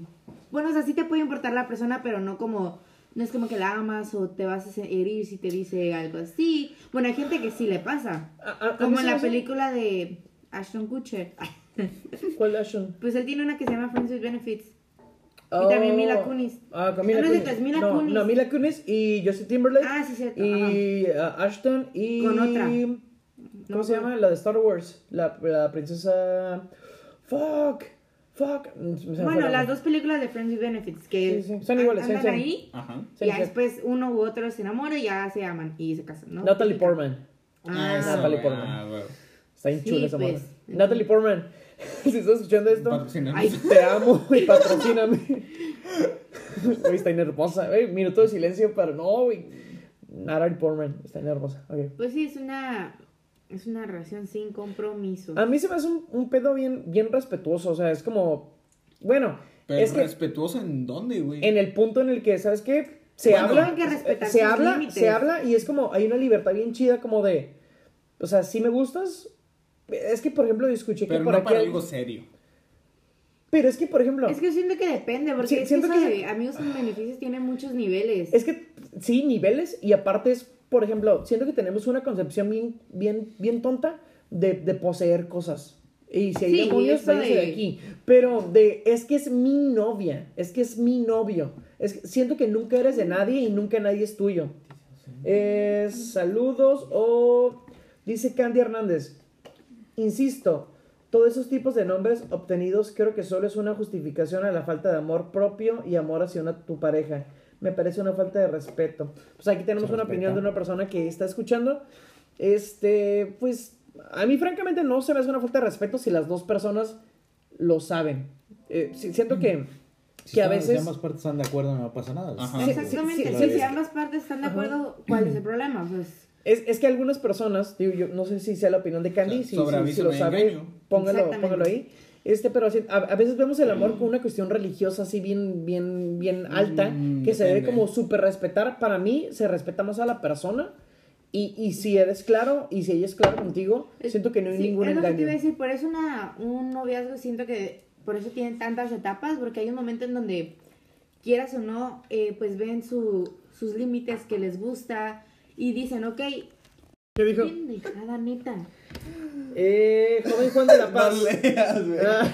Bueno, o sea, sí te puede importar la persona, pero no como no es como que la amas o te vas a herir si te dice algo así. Bueno, hay gente que sí le pasa. como en la película de Ashton Kutcher. [laughs] ¿Cuál Ashton? Pues él tiene una que se llama Friends with Benefits. y también Mila oh. Kunis. Ah, con Mila, Kunis. Mila no, Kunis. No, Mila Kunis y Justin Timberlake. Ah, sí, cierto. Y uh, Ashton y... Con otra. ¿Cómo se llama? La de Star Wars. La, la princesa... Fuck. Fuck. Bueno, las dos películas de Friends with Benefits que son iguales, andan ahí Ajá. y después uno u otro se enamora y ya se aman y se casan, ¿no? Natalie Portman. Ah, Natalie Portman. Ah, Está bien chula esa pues. Natalie Portman. [laughs] si estás escuchando esto, Ay, te amo y patrocíname. Uy, está nervosa. minuto de silencio, pero no, güey. Natalie Portman está nervosa. Okay. Pues sí, es una es una relación sin compromiso. A mí se me hace un, pedo bien, bien respetuoso. O sea, es como. Bueno. Pero es respetuoso en dónde, güey. En el punto en el que, ¿sabes qué? Se habla. se habla, se habla y es como. Hay una libertad bien chida, como de. O sea, si me gustas. Es que, por ejemplo, yo escuché que por no para algo serio. Pero es que, por ejemplo. Es que siento que depende, porque siento que, amigos con beneficios tiene muchos niveles. Es que, sí, niveles, y aparte es por ejemplo, siento que tenemos una concepción bien, bien, bien tonta de, de poseer cosas. Y si hay demonios, váyanse de... aquí. Pero de, es que es mi novia, es que es mi novio. Es siento que nunca eres de nadie y nunca nadie es tuyo. saludos o dice Candy Hernández. Insisto, todos esos tipos de nombres obtenidos creo que solo es una justificación a la falta de amor propio y amor hacia una, tu pareja me parece una falta de respeto. Pues aquí tenemos una opinión de una persona que está escuchando. Este, pues a mí francamente no se me hace una falta de respeto si las dos personas lo saben. Eh, siento que, que a veces... Si ambas partes están de acuerdo no pasa nada. Exactamente, si, ambas partes están de acuerdo, ¿cuál es el problema? es, es, que algunas personas, digo, yo no sé si sea la opinión de Candy, si, si, lo sabe, póngalo, póngalo ahí. Este, pero a, veces vemos el amor como una cuestión religiosa así bien, bien, bien alta, mm, que se debe como súper respetar. Para mí, se respeta más a la persona. Y, y si eres claro, y si ella es claro contigo, siento que no hay ningún es engaño. Lo que te iba a decir, por eso una, un noviazgo siento que por eso tienen tantas etapas, porque hay un momento en donde, quieras o no, eh, pues ven su, sus límites que les gusta y dicen, ok. ¿Qué dijo? neta. Eh, joven Juan de la [laughs] Paz. Ah,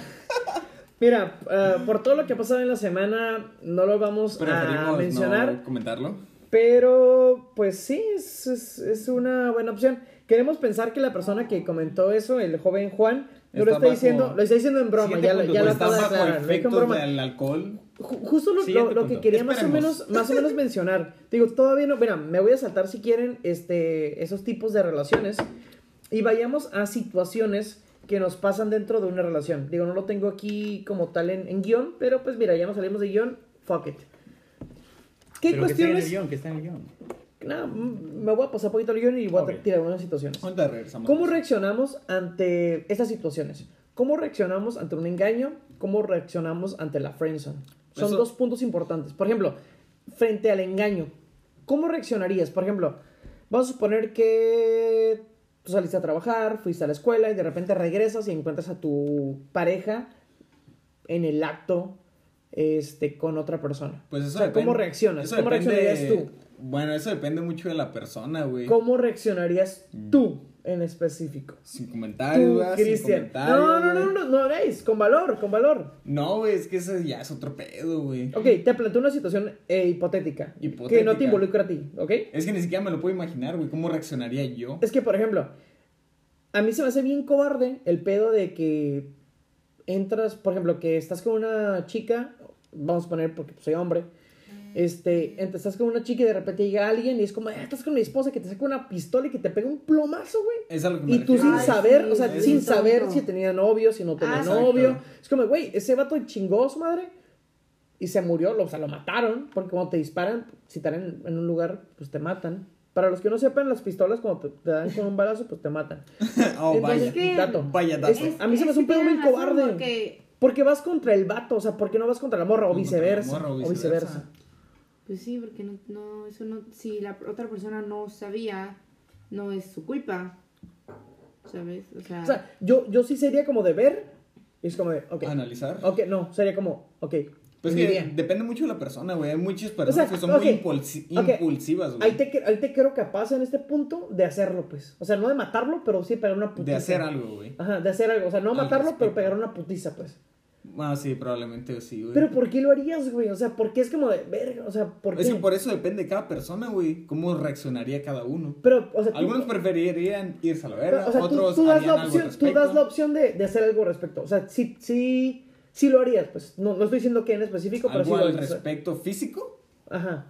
mira, ah, por todo lo que ha pasado en la semana, no lo vamos a mencionar. comentarlo. Pero, pues sí, es, es, una buena opción. Queremos pensar que la persona que comentó eso, el joven Juan, no lo está diciendo, lo está diciendo en broma, ya, ya lo está bajo del alcohol. Justo lo, lo, que quería más o menos más o menos mencionar. Digo, todavía no, mira, me voy a saltar si quieren este esos tipos de relaciones y vayamos a situaciones que nos pasan dentro de una relación. Digo, no lo tengo aquí como tal en, guion, pero pues mira, ya nos salimos de guion, fuck it. ¿Qué cuestiones? ¿Qué está en el guion? nada, me voy a pasar poquito el guion y voy a tirar algunas situaciones. ¿Cómo reaccionamos ante estas situaciones? ¿Cómo reaccionamos ante un engaño? ¿Cómo reaccionamos ante la friendzone? Son dos puntos importantes. Por ejemplo, frente al engaño, ¿cómo reaccionarías? Por ejemplo, vamos a suponer que tú saliste a trabajar, fuiste a la escuela y de repente regresas y encuentras a tu pareja en el acto este, con otra persona. Pues eso o sea, ¿cómo reaccionas? ¿Cómo reaccionarías tú? Bueno, eso depende mucho de la persona, güey. ¿Cómo reaccionarías mm. tú en específico? Sin comentarios, sin comentarios. No, no, no, no, no, no, con valor, con valor. No, güey, es que eso ya es otro pedo, güey. Ok, te planteo una situación eh, hipotética. Que no te involucra a ti, ¿ok? Es que ni siquiera me lo puedo imaginar, güey. ¿Cómo reaccionaría yo? Es que, por ejemplo, a mí se me hace bien cobarde el pedo de que entras, por ejemplo, que estás con una chica, vamos a poner porque soy hombre, este, estás con una chica y de repente llega alguien y es como, ah, estás con mi esposa que te saca una pistola y que te pega un plomazo, güey. Es algo que me Y tú sin saber, o sea, sin saber si tenía novio, si no tenía ah, novio. Es como, güey, ese vato chingó su madre y se murió, o sea, lo mataron, porque cuando te disparan, si están en, en un lugar, pues te matan. Para los que no sepan, las pistolas cuando te, dan con un balazo, pues te matan. [laughs] oh, vaya. dato. Vaya dato. a mí se me hace un pedo muy cobarde. Porque... porque... vas contra el vato, o sea, porque no vas contra la morra o viceversa. o viceversa. Pues sí, porque no, no, eso no, si la otra persona no sabía, no es su culpa. ¿Sabes? O sea, o sea yo, yo sí sería como de ver, es como de, ok. Analizar. Ok, no, sería como, ok. Pues que depende mucho de la persona, güey. Hay muchas personas que son muy impulsivas, güey. Ahí te, ahí te creo capaz en este punto de hacerlo, pues. O sea, no de matarlo, pero sí pegar una putiza. De hacer algo, güey. Ajá, de hacer algo. O sea, no matarlo, pero pegar una putiza, pues. Ah, sí, probablemente sí, güey. Pero ¿por qué lo harías, güey? O sea, ¿por qué es como de verga? O sea, ¿por qué? Es que por eso depende de cada persona, güey. Cómo reaccionaría cada uno. Pero, o sea, Algunos preferirían irse a la verga, o sea, otros tú, das la opción, Tú das la opción de, de, hacer algo al respecto. O sea, sí, sí, sí lo harías, pues. No, no estoy diciendo que en específico, pero sí lo al respecto físico? Ajá.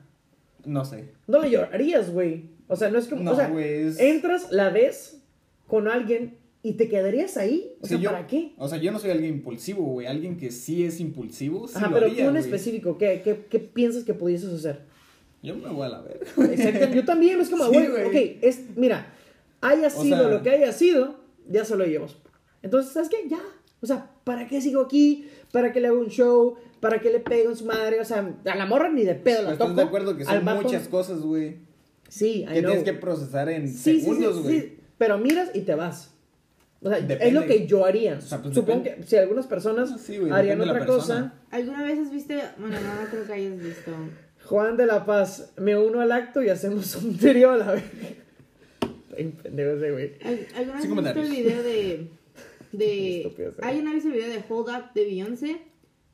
No sé. No lo llorarías, güey. O sea, no es como. No, o sea, entras, la ves con alguien ¿Y te quedarías ahí? O, sea, ¿para qué? O sea, yo no soy alguien impulsivo, güey. Alguien que sí es impulsivo. Sí Ajá, pero tú en específico, ¿qué, ¿qué, qué, piensas que pudieses hacer? Yo me voy a la ver. [laughs] Exacto, yo también. Es como, güey, ok, es, mira, haya sido lo que haya sido, ya se lo llevas. Entonces, ¿sabes qué? Ya. O sea, ¿para qué sigo aquí? ¿Para qué le hago un show? ¿Para qué le pego en su madre? O sea, a la morra ni de pedo la toco. ¿Estás de acuerdo que son muchas cosas, güey? Sí, Que tienes que procesar en segundos, güey. Sí, pero miras y te vas. O sea, es lo que yo haría. Pues, Supongo que si algunas personas ah, harían otra cosa. ¿Alguna vez has visto? Bueno, no, no creo que hayas visto. Juan de la Paz, me uno al acto y hacemos un trío a la vez. pendejo ese güey. ¿Alguna vez has visto el video de. de [laughs] ¿Hay una vez el video de Hold Up de Beyoncé?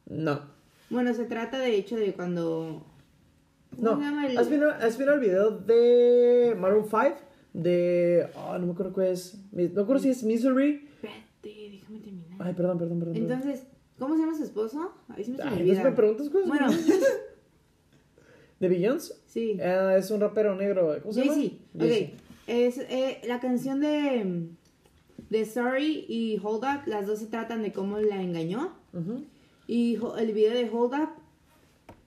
No. Bueno, se trata de hecho de cuando. No. ¿Has, visto, ¿Has visto el video de Maroon 5? De. Oh, no me acuerdo cuál es. No me acuerdo si es Misery. Espérate, déjame terminar. Ay, perdón, perdón, perdón. Entonces, ¿cómo se llama su esposo? Ahí se me, Ay, olvida. me preguntas cosas. Bueno. [laughs] ¿De Beyoncé? Sí. Uh, es un rapero negro. ¿Cómo se llama? Sí, ok. Es eh, la canción de. De Sorry y Hold Up, las dos se tratan de cómo la engañó. Y el video de Hold Up,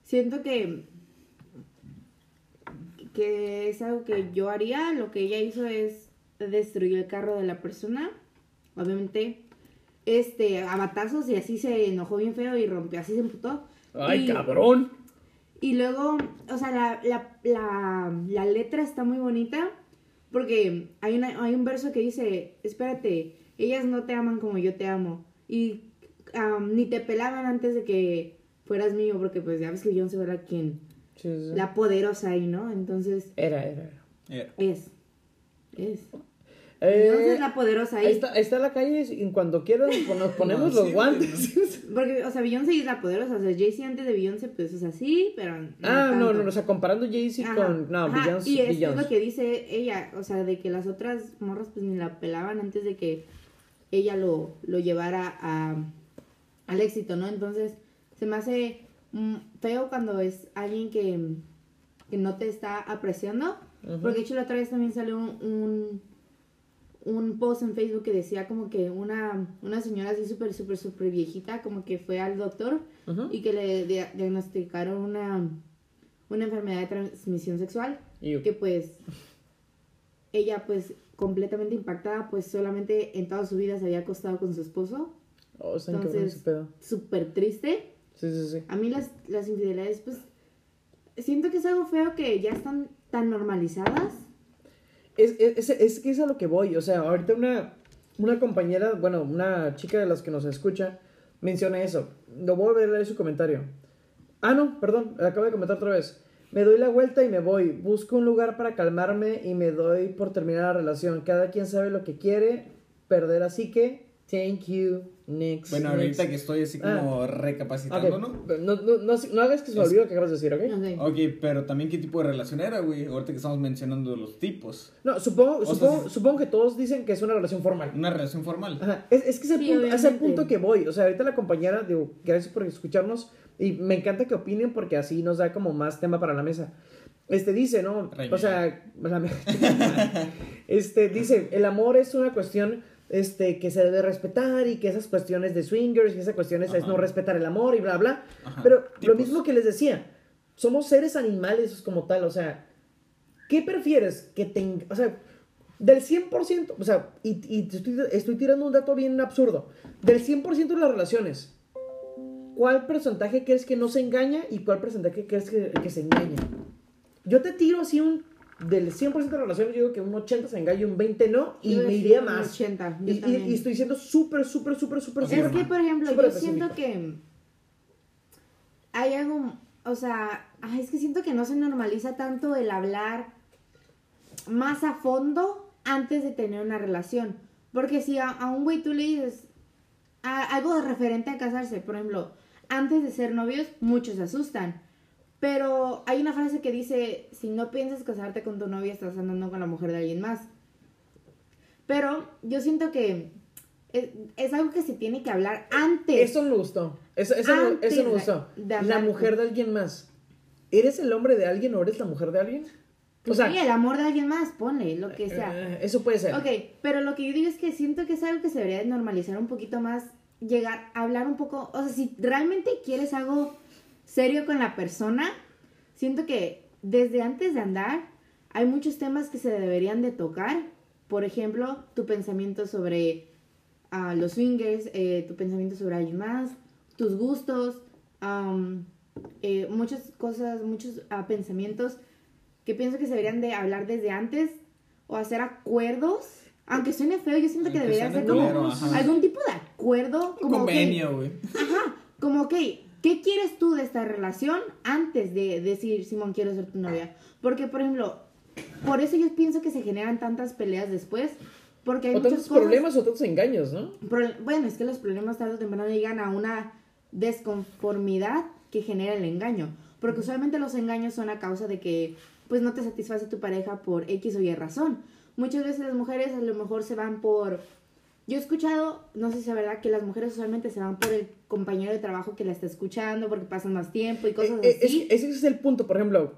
siento que que es algo que yo haría. Lo que ella hizo es destruir el carro de la persona. Obviamente, este, a batazos y así se enojó bien feo y rompió, así se emputó. ¡Ay, cabrón! Y luego, o sea, la, la, la, la, letra está muy bonita porque hay, una, hay un verso que dice, espérate, ellas no te aman como yo te amo. Y ni te pelaban antes de que fueras mío, porque pues ya ves que John se la poderosa ahí, ¿no? Entonces. Era, era. era. Es. Es. Eh, la poderosa ahí. Está, está en la calle y cuando quieran nos [laughs] ponemos los guantes. [laughs] Porque, o sea, Beyoncé es la poderosa. O sea, Jay-Z antes de Beyoncé, pues es así, pero. ah, no, no, o sea, comparando Jay-Z con. No, Beyoncé. Y es, lo que dice ella. O sea, de que las otras morras, pues ni la pelaban antes de que ella lo, lo llevara a, al éxito, ¿no? Entonces, se me hace feo cuando es alguien que, que no te está apreciando. Porque de hecho la otra vez también salió un, un, post en Facebook que decía como que una, una señora así súper, súper, súper viejita como que fue al doctor y que le diagnosticaron una, una enfermedad de transmisión sexual, que pues ella pues completamente impactada, pues solamente en toda su vida se había acostado con su esposo. Oh, Entonces, súper triste. Sí, sí, sí. A mí las, las infidelidades, pues, siento que es algo feo que ya están tan normalizadas. Es, es, es, que es a lo que voy. O sea, ahorita una, una compañera, bueno, una chica de las que nos escucha, menciona eso. Lo voy a leer su comentario. Ah, no, perdón, acabo de comentar otra vez. Me doy la vuelta y me voy. Busco un lugar para calmarme y me doy por terminar la relación. Cada quien sabe lo que quiere perder, así que thank you. Next. Bueno, ahorita que estoy así como ah. recapacitando, ¿no? ¿no? No, hagas que se me olvide lo que acabas de decir, ¿ok? Ok, pero también qué tipo de relación era, güey. Ahorita que estamos mencionando los tipos. No, supongo, supongo, supongo, que todos dicen que es una relación formal. Una relación formal. Ajá. Es, es que es el, punto, es el punto que voy. O sea, ahorita la compañera, digo, gracias por escucharnos. Y me encanta que opinen porque así nos da como más tema para la mesa. Este dice, ¿no? O sea, [laughs] este dice, el amor es una cuestión este, que se debe respetar y que esas cuestiones de swingers y esas cuestiones es no respetar el amor y bla, bla. Pero lo mismo que les decía, somos seres animales como tal, o sea, ¿qué prefieres? Que tenga, o sea, del 100%, o sea, y, y estoy, estoy, tirando un dato bien absurdo, del 100% de las relaciones, ¿cuál porcentaje crees que no se engaña y cuál porcentaje crees que, que se engaña? Yo te tiro así un del 100% de relaciones, yo digo que un 80 se engaña y un 20 no, y me iría más. 80, y, y, estoy siendo súper, súper, súper, súper, Es que, por ejemplo, yo siento que hay algo, o sea, es que siento que no se normaliza tanto el hablar más a fondo antes de tener una relación. Porque si a, a un güey tú le dices algo referente a casarse, por ejemplo, antes de ser novios, muchos se asustan. Pero hay una frase que dice, si no piensas casarte con tu novia, estás andando con la mujer de alguien más. Pero yo siento que es, algo que se tiene que hablar antes. Eso me gustó. Eso, eso, me gustó. La mujer de alguien más. ¿Eres el hombre de alguien o eres la mujer de alguien? o sea, sí, el amor de alguien más, ponle, lo que sea. Eh, eso puede ser. Ok, pero lo que yo digo es que siento que es algo que se debería normalizar un poquito más, llegar a hablar un poco, o sea, si realmente quieres algo serio con la persona, siento que desde antes de andar hay muchos temas que se deberían de tocar. Por ejemplo, tu pensamiento sobre uh, los swingers, eh, tu pensamiento sobre alguien más, tus gustos, eh, muchas cosas, muchos uh, pensamientos que pienso que se deberían de hablar desde antes o hacer acuerdos. Aunque suene feo, yo siento que debería ser como algún tipo de acuerdo. Como convenio, güey. Ajá, como que ¿Qué quieres tú de esta relación antes de decir, Simón, quiero ser tu novia? Porque, por ejemplo, por eso yo pienso que se generan tantas peleas después. Porque hay o tantos problemas o tantos engaños, ¿no? bueno, es que los problemas tarde o temprano llegan a una desconformidad que genera el engaño. Porque usualmente los engaños son a causa de que pues no te satisface tu pareja por X o Y razón. Muchas veces las mujeres a lo mejor se van por yo he escuchado, no sé si es verdad, que las mujeres usualmente se van por el compañero de trabajo que la está escuchando porque pasan más tiempo y cosas eh, eh, así. ese es el punto, por ejemplo,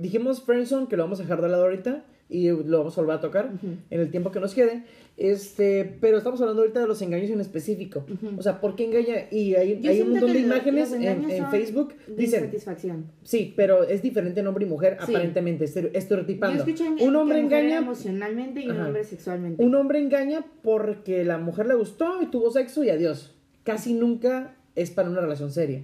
dijimos Friendzone que lo vamos a dejar de lado ahorita y lo vamos a volver a tocar en el tiempo que nos quede. Este, pero estamos hablando ahorita de los engaños en específico. O sea, ¿por qué engaña? Y hay, hay un montón de imágenes en, Facebook. Dicen, satisfacción. Sí, pero es diferente en hombre y mujer, aparentemente, estereotipando. un hombre engaña emocionalmente y un hombre sexualmente. Un hombre engaña porque la mujer le gustó y tuvo sexo y adiós. Casi nunca es para una relación seria.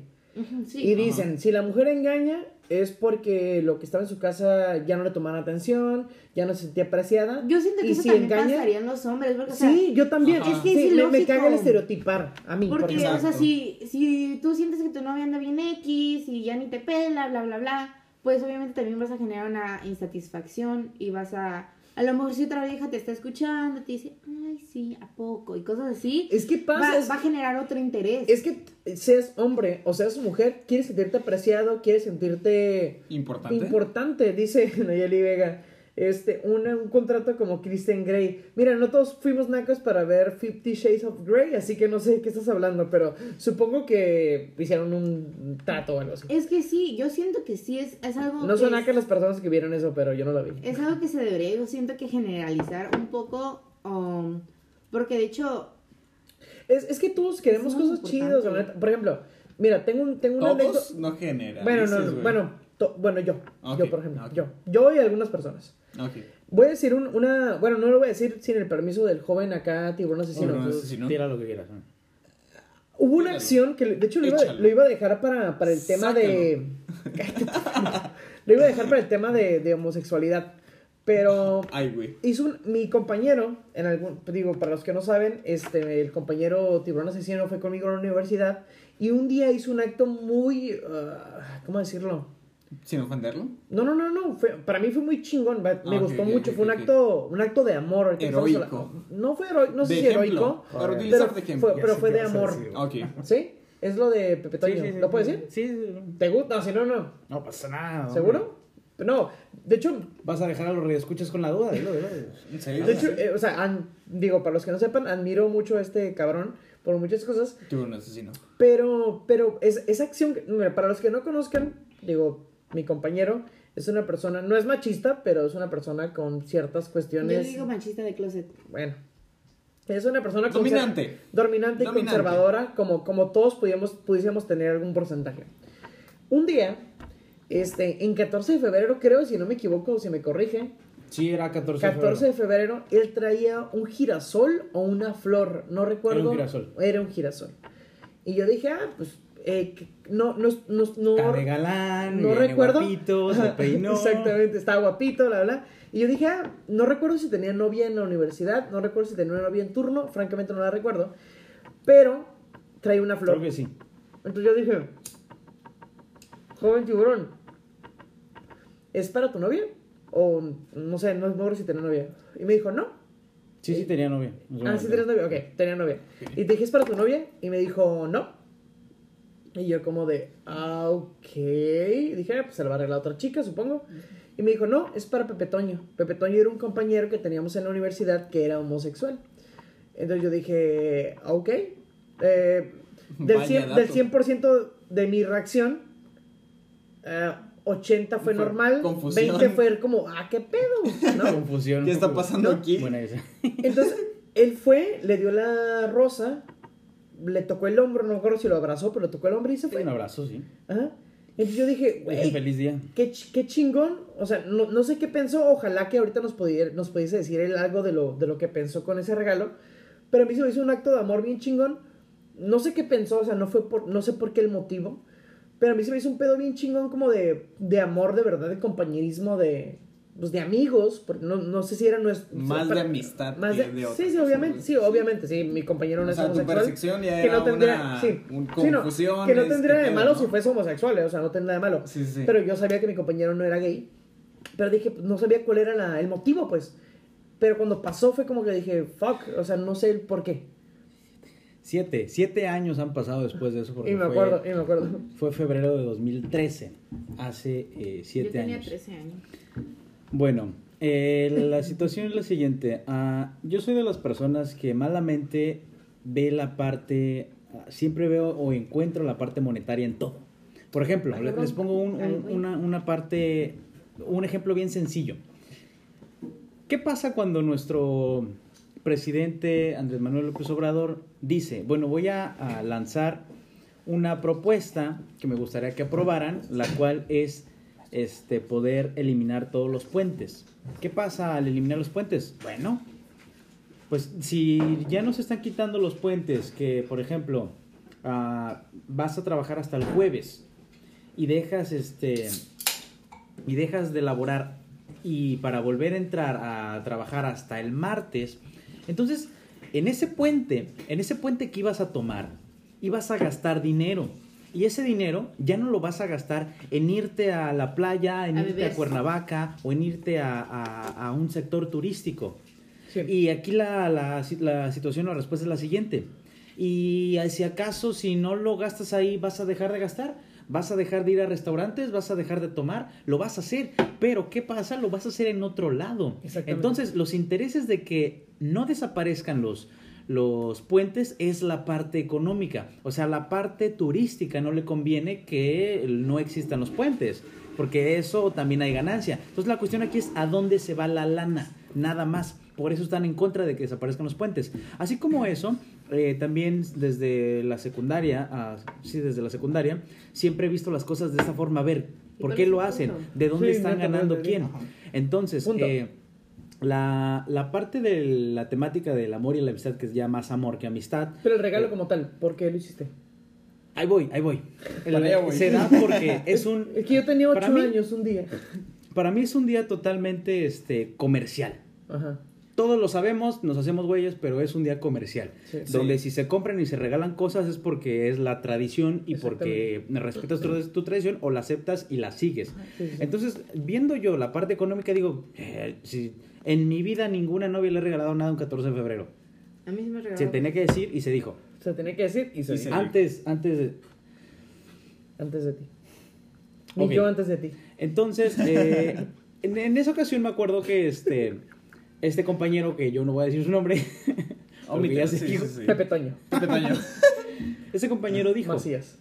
y dicen, si la mujer engaña, es porque lo que estaba en su casa ya no le tomaban atención, ya no se sentía apreciada. Yo siento que eso si también engaña, pasaría en los hombres. Porque, sí, yo también. Es que me, me, caga el estereotipar a mí. Porque, o sea, si, si tú sientes que tu novia anda bien X y ya ni te pela, bla, bla, bla, pues obviamente también vas a generar una insatisfacción y vas a a lo mejor si otra vieja te está escuchando, te dice, ay, sí, ¿a poco? Y cosas así. Es que pasa. Va, a generar otro interés. Es que seas hombre o seas mujer, quieres sentirte apreciado, quieres sentirte. Importante. Importante, dice [laughs] Nayeli Vega este, un contrato como Christian Grey. Mira, no todos fuimos nacos para ver Fifty Shades of Grey, así que no sé de qué estás hablando, pero supongo que hicieron un trato o algo así. Es que sí, yo siento que sí es, es algo. No son nacas las personas que vieron eso, pero yo no lo vi. Es algo que se debería, yo siento que generalizar un poco, um, porque de hecho. Es, es que todos queremos cosas chidas, por ejemplo. Mira, tengo un, tengo Todos no genera. Bueno, no, bueno, bueno, yo. Yo, por ejemplo. Yo. Yo y algunas personas. Voy a decir una. Bueno, no lo voy a decir sin el permiso del joven acá, tiburón asesino. Tira lo que quieras. Hubo una acción que, de hecho, lo iba, lo iba, a dejar para, para el tema de. [laughs] lo iba a dejar para el tema de, de homosexualidad. Pero Ay, güey. hizo mi compañero, en algún, digo, para los que no saben, este, el compañero tiburón asesino fue conmigo a la universidad y un día hizo un acto muy, uh, ¿cómo decirlo? ¿Sin ofenderlo? No, no, no, no. para mí fue muy chingón. Me ah, gustó mucho. fue un acto, un acto de amor. Heroico. No fue heroico, no sé si heroico. Pero, fue, pero fue de amor. ¿Sí? Es lo de Pepe Toño. ¿Lo puedes decir? Sí. ¿Te gusta? No, si no, no. No pasa nada. ¿Seguro? No, de hecho... Vas a dejar a los radioescuchas con la duda, dilo, dilo. De hecho, eh, o sea, digo, para los que no sepan, admiro mucho a este cabrón por muchas cosas. Tú un asesino. Pero, pero es, esa acción, para los que no conozcan, digo, mi compañero es una persona, no es machista, pero es una persona con ciertas cuestiones. Yo digo machista de closet. Bueno. Es una persona dominante. Dominante y conservadora, como, como todos pudiéramos, pudiésemos tener algún porcentaje. Un día, este, en 14 de febrero, creo, si no me equivoco, si me corrige. Sí, era 14 de febrero. 14 de febrero, él traía un girasol o una flor, no recuerdo. Era un girasol. Era un girasol. Y yo dije, ah, pues eh, no, no, no, no, galán, no recuerdo. Guapito, se peinó. Exactamente, estaba guapito, la verdad. Y yo dije, ah, no recuerdo si tenía novia en la universidad, no recuerdo si tenía una novia en turno, francamente no la recuerdo. Pero traía una flor. Creo que sí. Entonces yo dije, joven tiburón, ¿es para tu novia? O no sé, no, recuerdo si tenía novia. Y me dijo, no. Sí, sí, tenía novia. ah, sí, tenías novia, ok, tenía novia. Y te dije, ¿es para tu novia? Y me dijo, no. Y yo como de, ah, ok. dije, ah, pues se lo va a arreglar otra chica, supongo. Y me dijo, no, es para Pepe Toño. Pepe Toño era un compañero que teníamos en la universidad que era homosexual. Entonces yo dije, ah, ok. Eh, del, 100, del 100% de mi reacción, 80 eh, fue, normal, 20 fue como, ah, qué pedo. ¿no? [laughs] Confusión. ¿Qué está pasando aquí? Entonces, él fue, le dio la rosa le tocó el hombro, no me acuerdo si lo abrazó, pero le tocó el hombro y se fue. un abrazo, sí. Ajá. Entonces yo dije, güey. feliz día. Qué, qué, chingón. O sea, no, no, sé qué pensó. Ojalá que ahorita nos, pudiera, nos pudiese decir él algo de lo, de lo que pensó con ese regalo. Pero a mí se me hizo un acto de amor bien chingón. No sé qué pensó, o sea, no fue por, no sé por qué el motivo. Pero a mí se me hizo un pedo bien chingón como de, de amor, de verdad, de compañerismo, de, pues de amigos, porque no, no sé si era nuestro... Más de amistad más de, de Sí, sí, obviamente, sí, obviamente, sí, mi compañero no es homosexual. Ya que no tendría, sí, confusión. que no tendría de malo si fuese homosexual, eh, o sea, no tendría de malo. Sí, sí. Pero yo sabía que mi compañero no era gay, pero dije, pues, no sabía cuál era la, el motivo, pues. Pero cuando pasó fue como que dije, fuck, o sea, no sé el por qué. Siete, siete años han pasado después de eso. Porque y me acuerdo, y me acuerdo. Fue febrero de 2013, hace eh, siete años. Yo tenía 13 años. Bueno, eh, [laughs] la situación es la siguiente. Uh, yo soy de las personas que malamente ve la parte, uh, siempre veo o encuentro la parte monetaria en todo. Por ejemplo, les, les pongo un, un, una, una parte, un ejemplo bien sencillo. ¿Qué pasa cuando nuestro presidente Andrés Manuel López Obrador dice, bueno, voy a, a, lanzar una propuesta que me gustaría que aprobaran, la cual es este, poder eliminar todos los puentes. ¿Qué pasa al eliminar los puentes? Bueno, pues si ya no se están quitando los puentes, que por ejemplo ah, vas a trabajar hasta el jueves y dejas este y dejas de laborar y para volver a entrar a trabajar hasta el martes, entonces en ese puente, en ese puente que ibas a tomar, ibas a gastar dinero y ese dinero ya no lo vas a gastar en irte a la playa, en irte a Cuernavaca o en irte a, un sector turístico. Y aquí la, la, la situación, la respuesta es la siguiente. Y si acaso si no lo gastas ahí, vas a dejar de gastar. Vas a dejar de ir a restaurantes, vas a dejar de tomar, lo vas a hacer. Pero ¿qué pasa? Lo vas a hacer en otro lado. Entonces, los intereses de que no desaparezcan los, los puentes es la parte económica. O sea, la parte turística no le conviene que no existan los puentes, porque eso también hay ganancia. Entonces la cuestión aquí es a dónde se va la lana, nada más. Por eso están en contra de que desaparezcan los puentes. Así como eso, eh, también desde la secundaria, sí, desde la secundaria, siempre he visto las cosas de esa forma. A ver, ¿por qué lo hacen? ¿De dónde están ganando quién? Entonces, eh, la, la, parte de la temática del amor y la amistad, que es ya más amor que amistad. Pero el regalo como tal, ¿por qué lo hiciste? Ahí voy, ahí voy. Se da porque [laughs] es un... Es que yo tenía ocho años un día. Para mí es un día totalmente este, comercial. Ajá. Todos lo sabemos, nos hacemos güeyes, pero es un día comercial. donde si se compran y se regalan cosas es porque es la tradición y porque respetas tu, tradición o la aceptas y la sigues. Entonces, viendo yo la parte económica, digo, eh, si en mi vida ninguna novia le he regalado nada un 14 de febrero. A mí me regaló. Se tenía que decir y se dijo. Se tenía que decir y se, dijo. Antes, antes de... Antes de ti. Y yo antes de ti. Entonces, eh, en, esa ocasión me acuerdo que este este compañero, que yo no voy a decir su nombre, [laughs] Pepe Toño. Pepe Toño. Ese compañero dijo, Macías.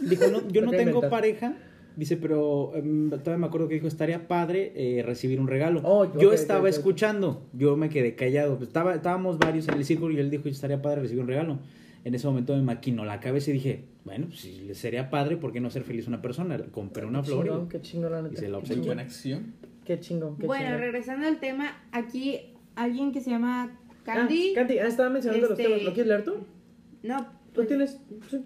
dijo no, yo no tengo pareja, dice, pero em, todavía me acuerdo que dijo, estaría padre eh, recibir un regalo. Oh, yo estaba escuchando, yo me quedé callado, Estaba, estábamos varios en el círculo y él dijo, estaría padre recibir un regalo. En ese momento me maquinó la cabeza y dije, bueno, si le sería padre, ¿por qué no ser feliz una persona? Compré una flor qué chingón, la neta. y se la buena acción. Qué chingón. bueno, regresando al tema, aquí alguien que se llama Candy. Ah, Candy, ah, estaba mencionando los temas. ¿Lo quieres leer tú? No. ¿Tú pues, tienes?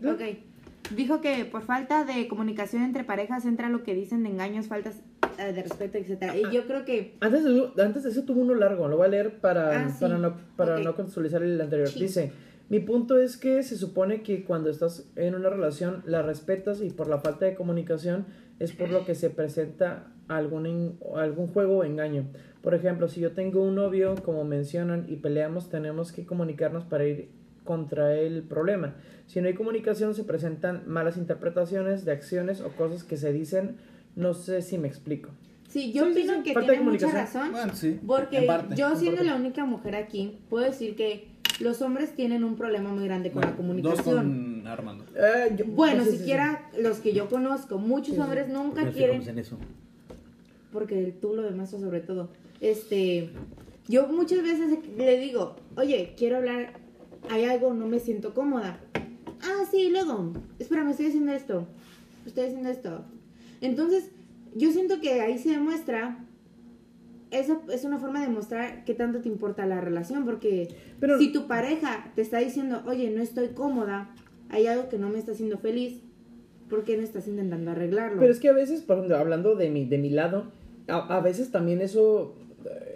ok. Dijo que por falta de comunicación entre parejas entra lo que dicen de engaños, faltas eh, de respeto, etcétera. Y yo creo que... Antes de, antes de eso tuvo uno largo, lo voy a leer para, ah, para no, para no contextualizar el anterior. Dice, mi punto es que se supone que cuando estás en una relación la respetas y por la falta de comunicación es por lo que se presenta algún, algún juego o engaño. Por ejemplo, si yo tengo un novio, como mencionan, y peleamos, tenemos que comunicarnos para ir contra el problema. Si no hay comunicación, se presentan malas interpretaciones de acciones o cosas que se dicen. No sé si me explico. Sí, yo opino que tiene mucha razón. porque yo siendo la única mujer aquí, puedo decir que los hombres tienen un problema muy grande con la comunicación. Dos con Armando. Eh, bueno, siquiera los que yo conozco, muchos hombres nunca quieren. En eso. Porque tú lo demás sobre todo. Este, yo muchas veces le digo, oye, quiero hablar, hay algo, no me siento cómoda. Ah, sí, luego, espérame, estoy haciendo esto, estoy haciendo esto. Entonces, yo siento que ahí se demuestra eso es una forma de mostrar qué tanto te importa la relación, porque si tu pareja te está diciendo, oye, no estoy cómoda, hay algo que no me está haciendo feliz, ¿por qué no estás intentando arreglarlo? Pero es que a veces, por ejemplo, hablando de mi, de mi lado, a, veces también eso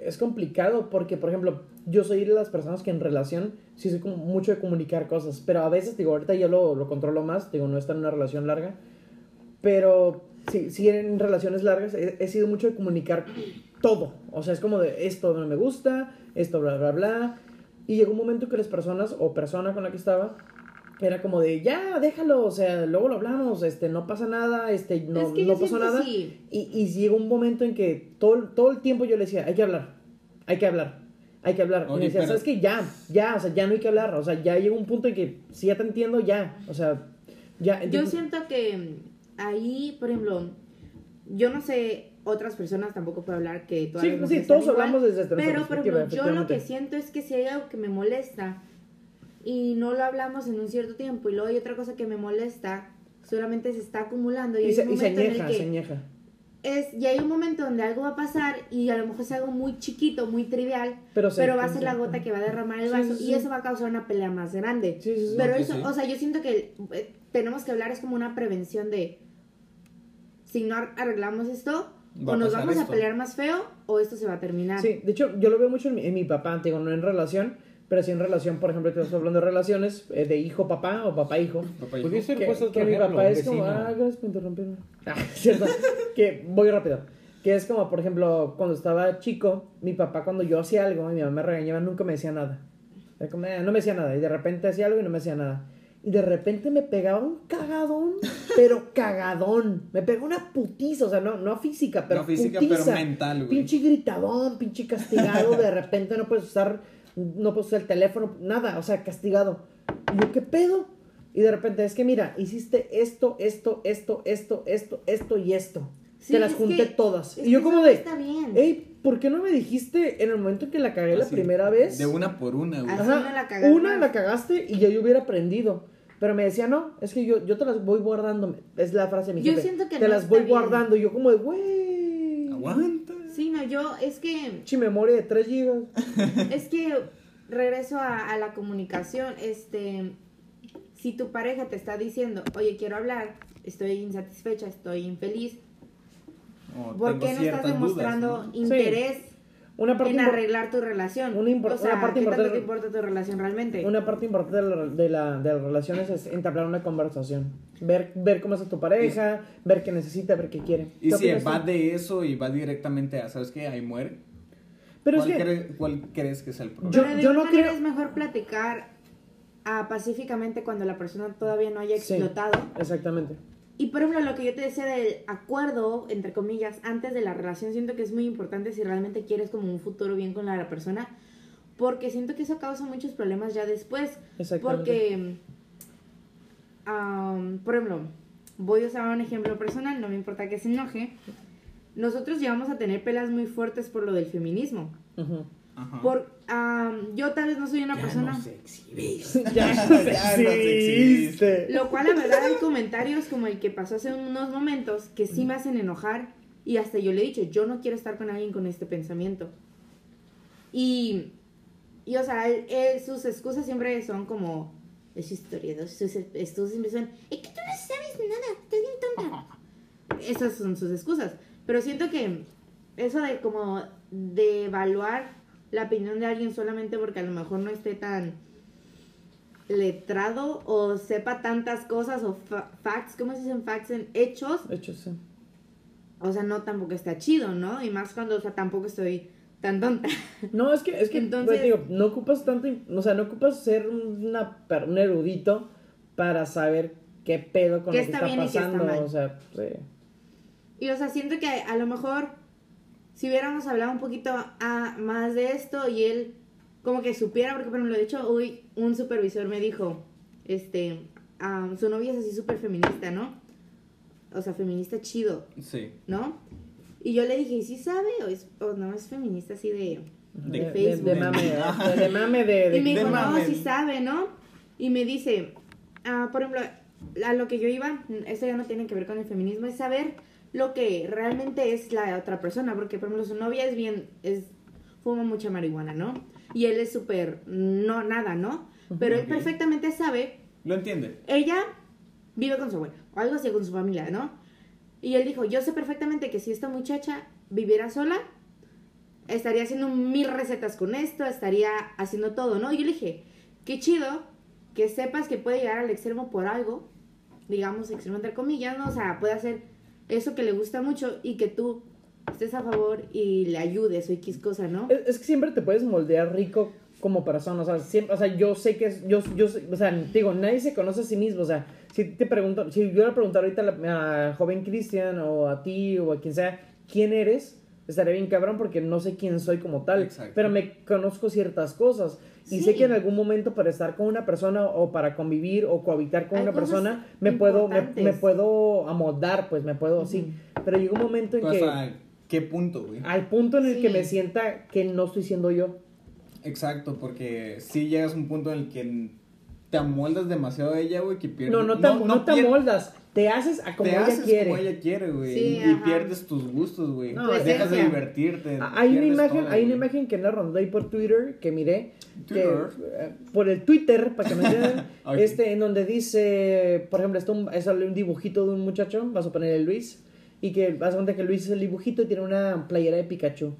es complicado, porque, por ejemplo, yo soy de las personas que en relación sí soy como mucho de comunicar cosas, pero a veces, digo, ahorita ya lo, lo controlo más, digo, no está en una relación larga, pero sí, sí en relaciones largas he sido mucho de comunicar todo. O sea, es como de esto no me gusta, esto bla, bla, bla. Y llegó un momento que las personas o persona con la que estaba era como de ya, déjalo, o sea, luego lo hablamos, este, no pasa nada, este, no, no pasó nada. Y, y llegó un momento en que todo, todo el tiempo yo le decía, hay que hablar, hay que hablar, hay que hablar. y me decía, ¿sabes qué? Ya, ya, o sea, ya no hay que hablar, o sea, ya llegó un punto en que si ya te entiendo, ya, o sea, ya. Yo siento que ahí, por ejemplo, yo no sé otras personas tampoco puedo hablar que todas sí, sí, todos hablamos desde pero por ejemplo yo lo que siento es que si hay algo que me molesta y no lo hablamos en un cierto tiempo y luego hay otra cosa que me molesta solamente se está acumulando y, se, añeja, se añeja. Es, y hay un momento donde algo va a pasar y a lo mejor es algo muy chiquito, muy trivial, pero, va a ser la gota que va a derramar el vaso y eso va a causar una pelea más grande. pero eso, o sea, yo siento que eh, tenemos que hablar, es como una prevención de, si no arreglamos esto, o nos vamos a pelear más feo o esto se va a terminar. Sí, de hecho, yo lo veo mucho en mi, papá, digo, no en relación, pero sí en relación, por ejemplo, estamos hablando de relaciones eh, de hijo-papá o papá-hijo. Puede ser que, que mi papá es como, ah, gracias por interrumpirme. [laughs] Ah, cierto, que voy rápido. Que es como, por ejemplo, cuando estaba chico, mi papá cuando yo hacía algo y mi mamá me regañaba, nunca me decía nada. Como, eh, no me decía nada. Y de repente hacía algo y no me decía nada. Y de repente me pegaba un cagadón, pero cagadón. Me pegó una putiza, o sea, no, no física, pero no física, pero mental, güey. Pinche gritadón, pinche castigado. de repente no puedes usar, no puedes usar el teléfono, nada, o sea, castigado. Y yo, ¿qué pedo? Y de repente, es que mira, hiciste esto, esto, esto, esto, esto, esto y esto. Te las junté todas. y yo como de, está bien. Ey, ¿por qué no me dijiste en el momento en que la cagué la primera vez? De una por una, güey. Ajá, la una la cagaste y ya yo hubiera aprendido. Pero me decía, no, es que yo, yo te las voy guardando. Es la frase de mi Yo siento que Te las voy guardando. Y yo como de, güey. Aguanta. Sí, no, yo, es que... Chi memoria de 3 gigas. [laughs] es que regreso a, a la comunicación. Este, si tu pareja te está diciendo, oye, quiero hablar, estoy insatisfecha, estoy infeliz, ¿por qué no estás demostrando interés una parte en arreglar tu relación. Una, o sea, parte ¿qué importante, te importa tu relación realmente? Una parte importante de, la, de, la, de las relaciones es entablar una conversación. Ver, ver cómo es tu pareja, ver qué necesita, ver qué quiere. Y si va de eso y va directamente a, ¿sabes qué? Ahí muere. Pero ¿Cuál, es que, ¿Cuál crees que es el problema? Yo, no creo... es mejor platicar ah, pacíficamente cuando la persona todavía no haya explotado. exactamente. Y por ejemplo, lo que yo te decía del acuerdo, entre comillas, antes de la relación, siento que es muy importante si realmente quieres como un futuro bien con la persona, porque siento que eso causa muchos problemas ya después. Porque, por ejemplo, voy a usar un ejemplo personal, no me importa que se enoje. Nosotros llevamos a tener pelas muy fuertes por lo del feminismo. Por, yo tal vez no soy una persona. [laughs] ya, [laughs] no existe. Lo cual, la verdad, hay comentarios como el que pasó hace unos momentos que sí me hacen enojar. Y hasta yo le he dicho, yo no quiero estar con alguien con este pensamiento. Y, y o sea, sus excusas siempre son como. Es historia, sus excusas siempre son. Es que tú no sabes nada, estás bien tonta. Esas son sus excusas. Pero siento que eso de como de evaluar la opinión de alguien solamente porque a lo mejor no esté tan letrado o sepa tantas cosas o facts, ¿cómo se dicen facts en hechos? Hechos, sí. O sea, no tampoco está chido, ¿no? Y más cuando, o sea, tampoco estoy tan tonta. [laughs] No, es que, es que, pues, Entonces, digo, no ocupas tanto, o sea, no ocupas ser una, un erudito para saber qué pedo con lo que está, pasando, o sea, sí. Y, o sea, siento que a lo mejor si hubiéramos hablado un poquito a, más de esto y él como que supiera, porque por ejemplo, de hecho, hoy un supervisor me dijo, este, su novia es así súper feminista, ¿no? O sea, feminista chido. Sí. ¿No? Y yo le dije, ¿y sí sabe? O, es, o no es feminista así de, de, Facebook. De, mame, [laughs] de, mame de, Y me dijo, no, sí sabe, ¿no? Y me dice, ah, por ejemplo, a lo que yo iba, esto ya no tiene que ver con el feminismo, es saber lo que realmente es la otra persona, porque por ejemplo su novia es bien, es, fuma mucha marihuana, ¿no? Y él es súper, no, nada, ¿no? Pero él perfectamente sabe. Lo entiende. Ella vive con su abuela, o algo así con su familia, ¿no? Y él dijo, yo sé perfectamente que si esta muchacha viviera sola, estaría haciendo mil recetas con esto, estaría haciendo todo, ¿no? Y yo le dije, qué chido que sepas que puede llegar al extremo por algo, digamos, extremo entre comillas, ¿no? O sea, puede hacer eso que le gusta mucho y que tú estés a favor y le ayudes o X cosa, ¿no? Es, que siempre te puedes moldear rico como persona, o sea, siempre, o sea, yo sé que es, yo, yo, o sea, digo, nadie se conoce a sí mismo, o sea, si te pregunto, si yo le preguntara ahorita a, la, joven Cristian o a ti o a quien sea, ¿quién eres? Estaría bien cabrón porque no sé quién soy como tal, pero me conozco ciertas cosas. Y sé que en algún momento para estar con una persona o para convivir o cohabitar con una persona me puedo, me, puedo amoldar, pues me puedo, sí. Pero llega un momento en que... ¿A qué punto, güey? Al punto en el que me sienta que no estoy siendo yo. Exacto, porque si llegas a un punto en el que te amoldas demasiado de ella, güey, que pierdes... No, no te, no, te amoldas, te haces a como te ella haces quiere. como ella quiere, güey. y pierdes tus gustos, güey. No, Dejas de divertirte. Hay una imagen, hay una imagen que la rondó ahí por Twitter que miré. Que, eh, por el Twitter, para que me entiendan. [laughs] Este, en donde dice, por ejemplo, está un, es un dibujito de un muchacho, vas a poner el Luis. Y que vas a contar que Luis es el dibujito y tiene una playera de Pikachu.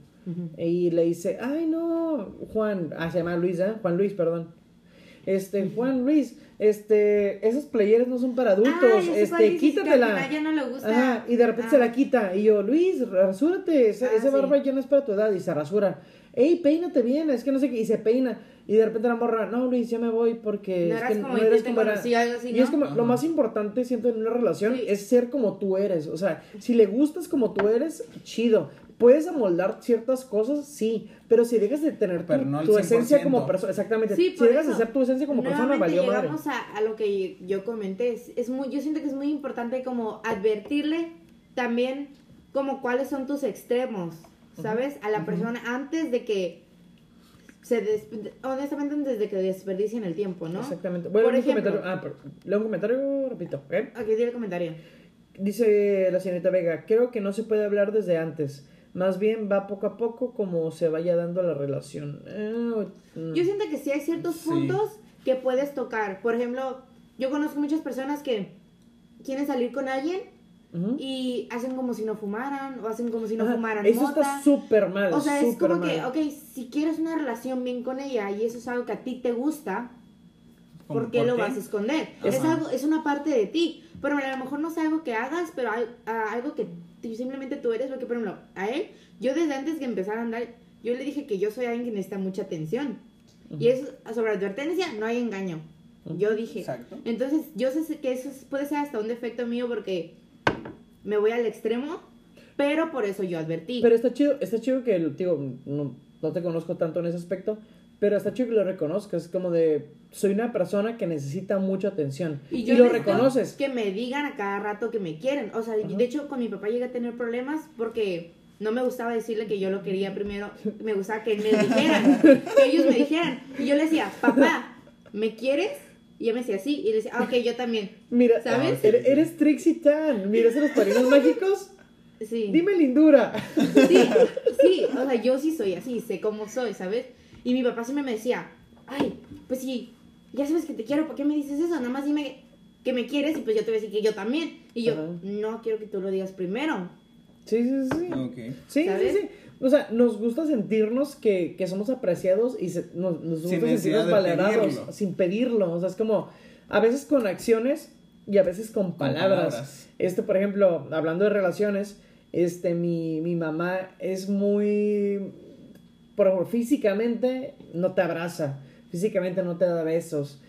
Y le dice, ay no, Juan, ah, se llama Luis, ¿eh? Juan Luis, perdón. Este, Juan Luis, este, esos playeres no son para adultos, este, quítatela. Ya no le gusta. y de repente se la ah. quita. Y yo, Luis, rasúrate, ese, ah, barba ya no es para tu edad, y se rasura. Ey, peínate bien, es que no sé qué, y se peina. Y de repente la morra, no, Luis, ya me voy porque no, es que como no eres como era. Y es como, lo más importante, siento, en una relación es ser como tú eres. O sea, si le gustas como tú eres, chido. Puedes amoldar ciertas cosas, sí, pero si dejas de tener tu, esencia como persona, exactamente, si dejas de ser tu esencia como persona, valió madre. Vamos a, a, lo que yo comenté, es, es, muy, yo siento que es muy importante como advertirle también como cuáles son tus extremos. ¿sabes? A la persona antes de que se honestamente desde que desperdicien el tiempo, ¿no? Exactamente. Bueno, Por ejemplo, comentario, ah, leo un comentario, repito, ¿eh? Aquí tiene el comentario. Dice la señorita Vega, creo que no se puede hablar desde antes. Más bien va poco a poco como se vaya dando la relación. Eh, yo siento que sí hay ciertos puntos que puedes tocar. Por ejemplo, yo conozco muchas personas que quieren salir con alguien y hacen como si no fumaran o hacen como si no fumaran eso está súper mal o sea es como que ok si quieres una relación bien con ella y eso es algo que a ti te gusta ¿por qué lo vas a esconder? es algo es una parte de ti pero a lo mejor no es algo que hagas pero algo que simplemente tú eres porque por ejemplo a él yo desde antes que empezara a andar yo le dije que yo soy alguien que necesita mucha atención. Y eso sobre advertencia no hay engaño. Yo dije. Exacto. entonces yo sé que eso puede ser hasta un defecto mío porque me voy al extremo, pero por eso yo advertí. Pero está chido, está chido que, digo, no, no te conozco tanto en ese aspecto, pero está chido que lo reconozcas, como de, soy una persona que necesita mucha atención. Y, yo lo reconoces. Que me digan a cada rato que me quieren. O sea, de hecho, con mi papá llegué a tener problemas porque no me gustaba decirle que yo lo quería primero, me gustaba que me dijeran, [laughs] que ellos me dijeran. Y yo le decía, papá, ¿me quieres? Y ella me decía sí, y le decía, ah, ok, yo también. Mira, ¿sabes? eres, Trixie Tan. Mira, esos los padrinos [laughs] mágicos. Sí. Dime lindura. Sí, sí, o sea, yo sí soy así, sé cómo soy, ¿sabes? Y mi papá siempre me decía, ay, pues sí, ya sabes que te quiero, ¿por qué me dices eso? Nada más dime que me quieres y pues yo te voy a decir que yo también. Y yo, no quiero que tú lo digas primero. Sí, sí, sí. Okay. Sí, sí, sí. O sea, nos gusta sentirnos que, que somos apreciados y nos, nos, gusta sentirnos valorados sin pedirlo. O sea, es como a veces con acciones y a veces con palabras. Este, por ejemplo, hablando de relaciones, este, mi, mi mamá es muy. Por ejemplo, físicamente no te abraza, físicamente no te da besos,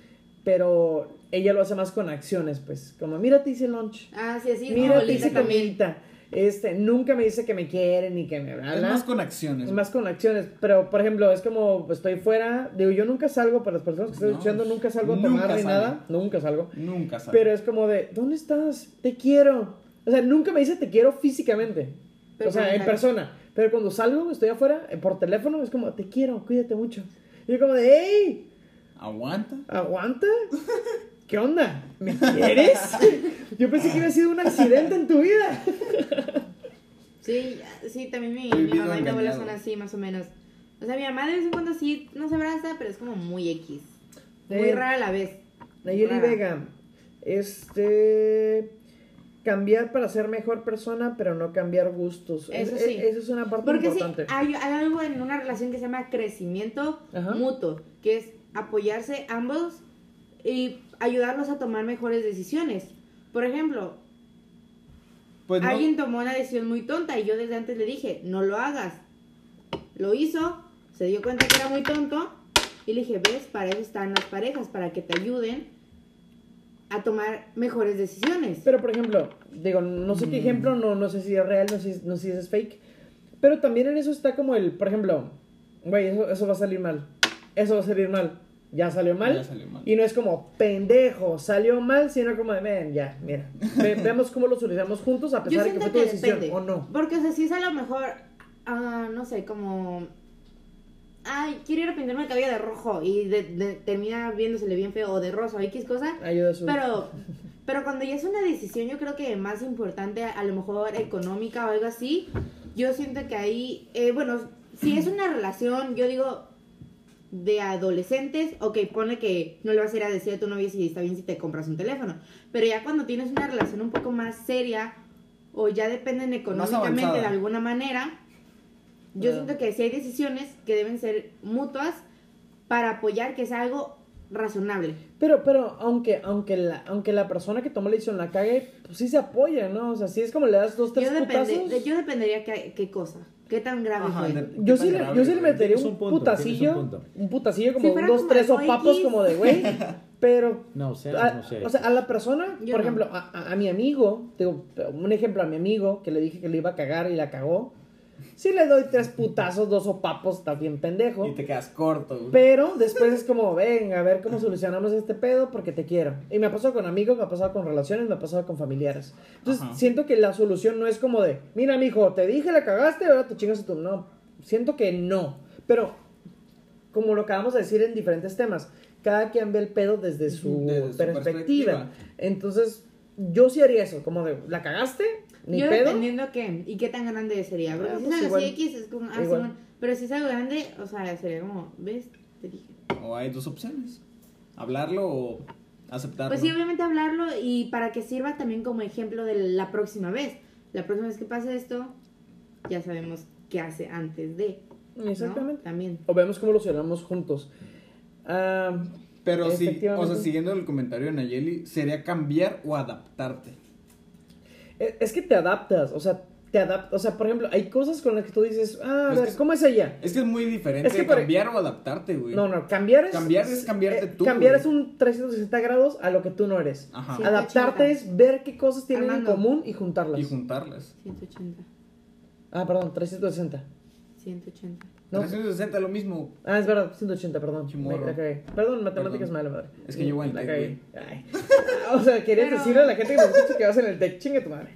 pero ella lo hace más con acciones, pues. Como, mira, te hice lunch. Ah, sí, sí, mira, te hice comidita. Este, nunca me dice que me quiere ni que me habla. Es más con acciones. Es más con acciones. Pero, por ejemplo, es como estoy fuera. Digo, yo nunca salgo, para las personas que están escuchando, nunca salgo a tomar ni nada. Nunca salgo. Nunca salgo. Pero es como de, ¿dónde estás? Te quiero. O sea, nunca me dice te quiero físicamente. o sea, en persona. Pero cuando salgo, estoy afuera, eh, por teléfono, es como, te quiero, cuídate mucho. Y yo como de, hey. ¿Aguanta? ¿Aguanta? ¿Qué onda? ¿Me quieres? [laughs] Yo pensé que había sido un accidente en tu vida. [laughs] Sí, sí, también mi, mi mamá y mi abuela son así, más o menos. O sea, mi mamá de vez en cuando sí no se abraza, pero es como muy X. Muy rara a la vez. Nayeli Vega, este cambiar para ser mejor persona, pero no cambiar gustos. Eso sí. eso es una parte Porque importante. Sí, hay, hay, algo en una relación que se llama crecimiento mutuo, que es apoyarse ambos y ayudarlos a tomar mejores decisiones. Por ejemplo, pues alguien tomó una decisión muy tonta y yo desde antes le dije, no lo hagas. Lo hizo, se dio cuenta que era muy tonto y le dije, ves, para eso están las parejas, para que te ayuden a tomar mejores decisiones. Pero por ejemplo, digo, no sé qué mm. ejemplo, no, no sé si es real, no sé, no sé si es fake, pero también en eso está como el, por ejemplo, güey, eso, eso va a salir mal, eso va a salir mal ya salió mal. Y no es como, pendejo, salió mal, sino como de, ven, ya, mira, [laughs] vemos cómo lo solucionamos juntos a pesar de que fue tu decisión o no. Porque, o sea, si es a lo mejor, uh, no sé, como, ay, quiero ir a pintarme el cabello de rojo y de, termina viéndosele bien feo o de rosa o X cosa. Pero, [laughs] pero cuando ya es una decisión, yo creo que más importante, a lo mejor económica o algo así, yo siento que ahí, eh, bueno, si es una relación, yo digo, de adolescentes, ok, pone que no le vas a ir a decir a tu novia si está bien si te compras un teléfono, pero ya cuando tienes una relación un poco más seria o ya dependen económicamente de alguna manera, yo siento que sí hay decisiones que deben ser mutuas para apoyar que sea algo razonable. Pero, pero, aunque, aunque la, aunque la persona que toma la decisión la cague, pues sí se apoya, ¿no? O sea, sí es como le das dos, tres yo, depende, yo dependería qué, qué cosa. ¿Qué tan grave fue? Yo sí, le, yo sí le metería un, putacillo. Un, putacillo como dos, tres sopapos como de güey. [laughs] Pero. No, o sea, no sé. O sea, a la persona, por ejemplo, a, a, mi amigo, digo, un ejemplo a mi amigo que le dije que le iba a cagar y la cagó. Si le doy tres putazos, dos opapos, está bien pendejo. Y te quedas corto, Pero después es como, ven, a ver cómo solucionamos este pedo porque te quiero. Y me ha pasado con amigos, me ha pasado con relaciones, me ha pasado con familiares. Entonces, siento que la solución no es como de, mira, mijo, te dije, la cagaste, ahora te chingas a tu. No, siento que no. Pero, como lo acabamos de decir en diferentes temas, cada quien ve el pedo desde su, perspectiva. Entonces, yo sí haría eso, como de, ¿la cagaste? Ni yo pedo. dependiendo qué, y qué tan grande sería. Porque ah, si es pues X, es como, ah, pero si es algo grande, o sea, sería como, ¿ves? Te dije. O hay dos opciones, hablarlo o aceptarlo. Pues sí, obviamente hablarlo y para que sirva también como ejemplo de la próxima vez. La próxima vez que pase esto, ya sabemos qué hace antes de. Exactamente. También. O vemos cómo lo cerramos juntos. Ah, pero sí, o sea, siguiendo el comentario de Nayeli, ¿sería cambiar o adaptarte? E, es que te adaptas, o sea, te adaptas, o sea, por ejemplo, hay cosas con las que tú dices, ah, a ver, ¿cómo es ella? Es que es muy diferente es que cambiar o adaptarte, güey. No, no, cambiar es... Cambiar es cambiarte eh, tú, Cambiar es un 360 grados a lo que tú no eres. Ajá. Adaptarte es ver qué cosas tienen en común y juntarlas. Y juntarlas. 180. Ah, perdón, 360. 180. ¿No? 360 lo mismo. Ah, es verdad, 180, perdón. Perdón, matemáticas mala madre. Es que yo igual. [laughs] O sea, querías decirle a la gente que nos escucha que vas en el tech, chingue tu madre.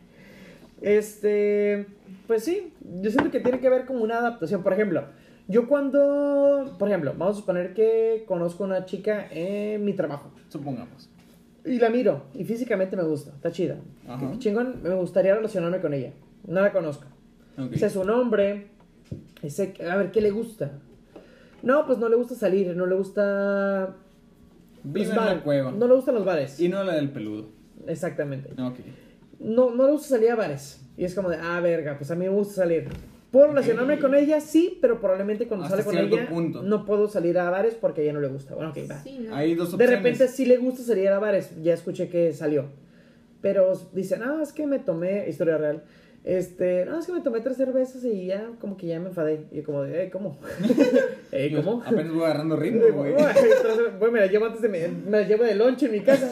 Este, pues sí, yo siento que tiene que ver con una adaptación. Por ejemplo, yo cuando, por ejemplo, vamos a suponer que conozco a una chica en mi trabajo. Supongamos. Y la miro, y físicamente me gusta, está chida. Ajá. Chingón, me gustaría relacionarme con ella. No la conozco. Okay. Sé su nombre, sé, a ver, ¿qué le gusta? No, pues no le gusta salir, no le gusta... Vive en la cueva. No le gustan los bares. Y no la del peludo. Exactamente. Okay no, no le gusta salir a bares. Y es como de, ah, verga, pues a mí me gusta salir. ¿Puedo relacionarme con ella? Sí, pero probablemente cuando sale con ella no puedo salir a bares porque a ella no le gusta. Bueno, ok, va. Hay dos opciones. De repente sí le gusta salir a bares. Ya escuché que salió. Pero dicen, ah, es que me tomé, historia real, este, no, es que me tomé tres cervezas y ya, como que ya me enfadé. Y como de, eh, ¿cómo? [laughs] ¿Eh, cómo? Apenas voy agarrando ritmo, güey. Bueno, me la llevo antes de, me, me la llevo de lonche en mi casa.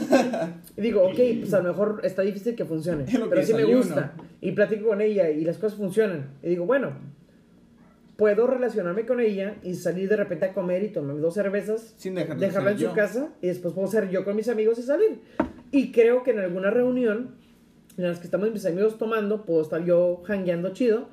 Y digo, ok, pues a lo mejor está difícil que funcione. Pero sí me gusta. Y platico con ella y las cosas funcionan. Y digo, bueno, puedo relacionarme con ella y salir de repente a comer y tomar dos cervezas. Sin dejarla, dejarla en su casa. Y después puedo ser yo con mis amigos y salir. Y creo que en alguna reunión en las que estamos mis amigos tomando, puedo estar yo hangueando chido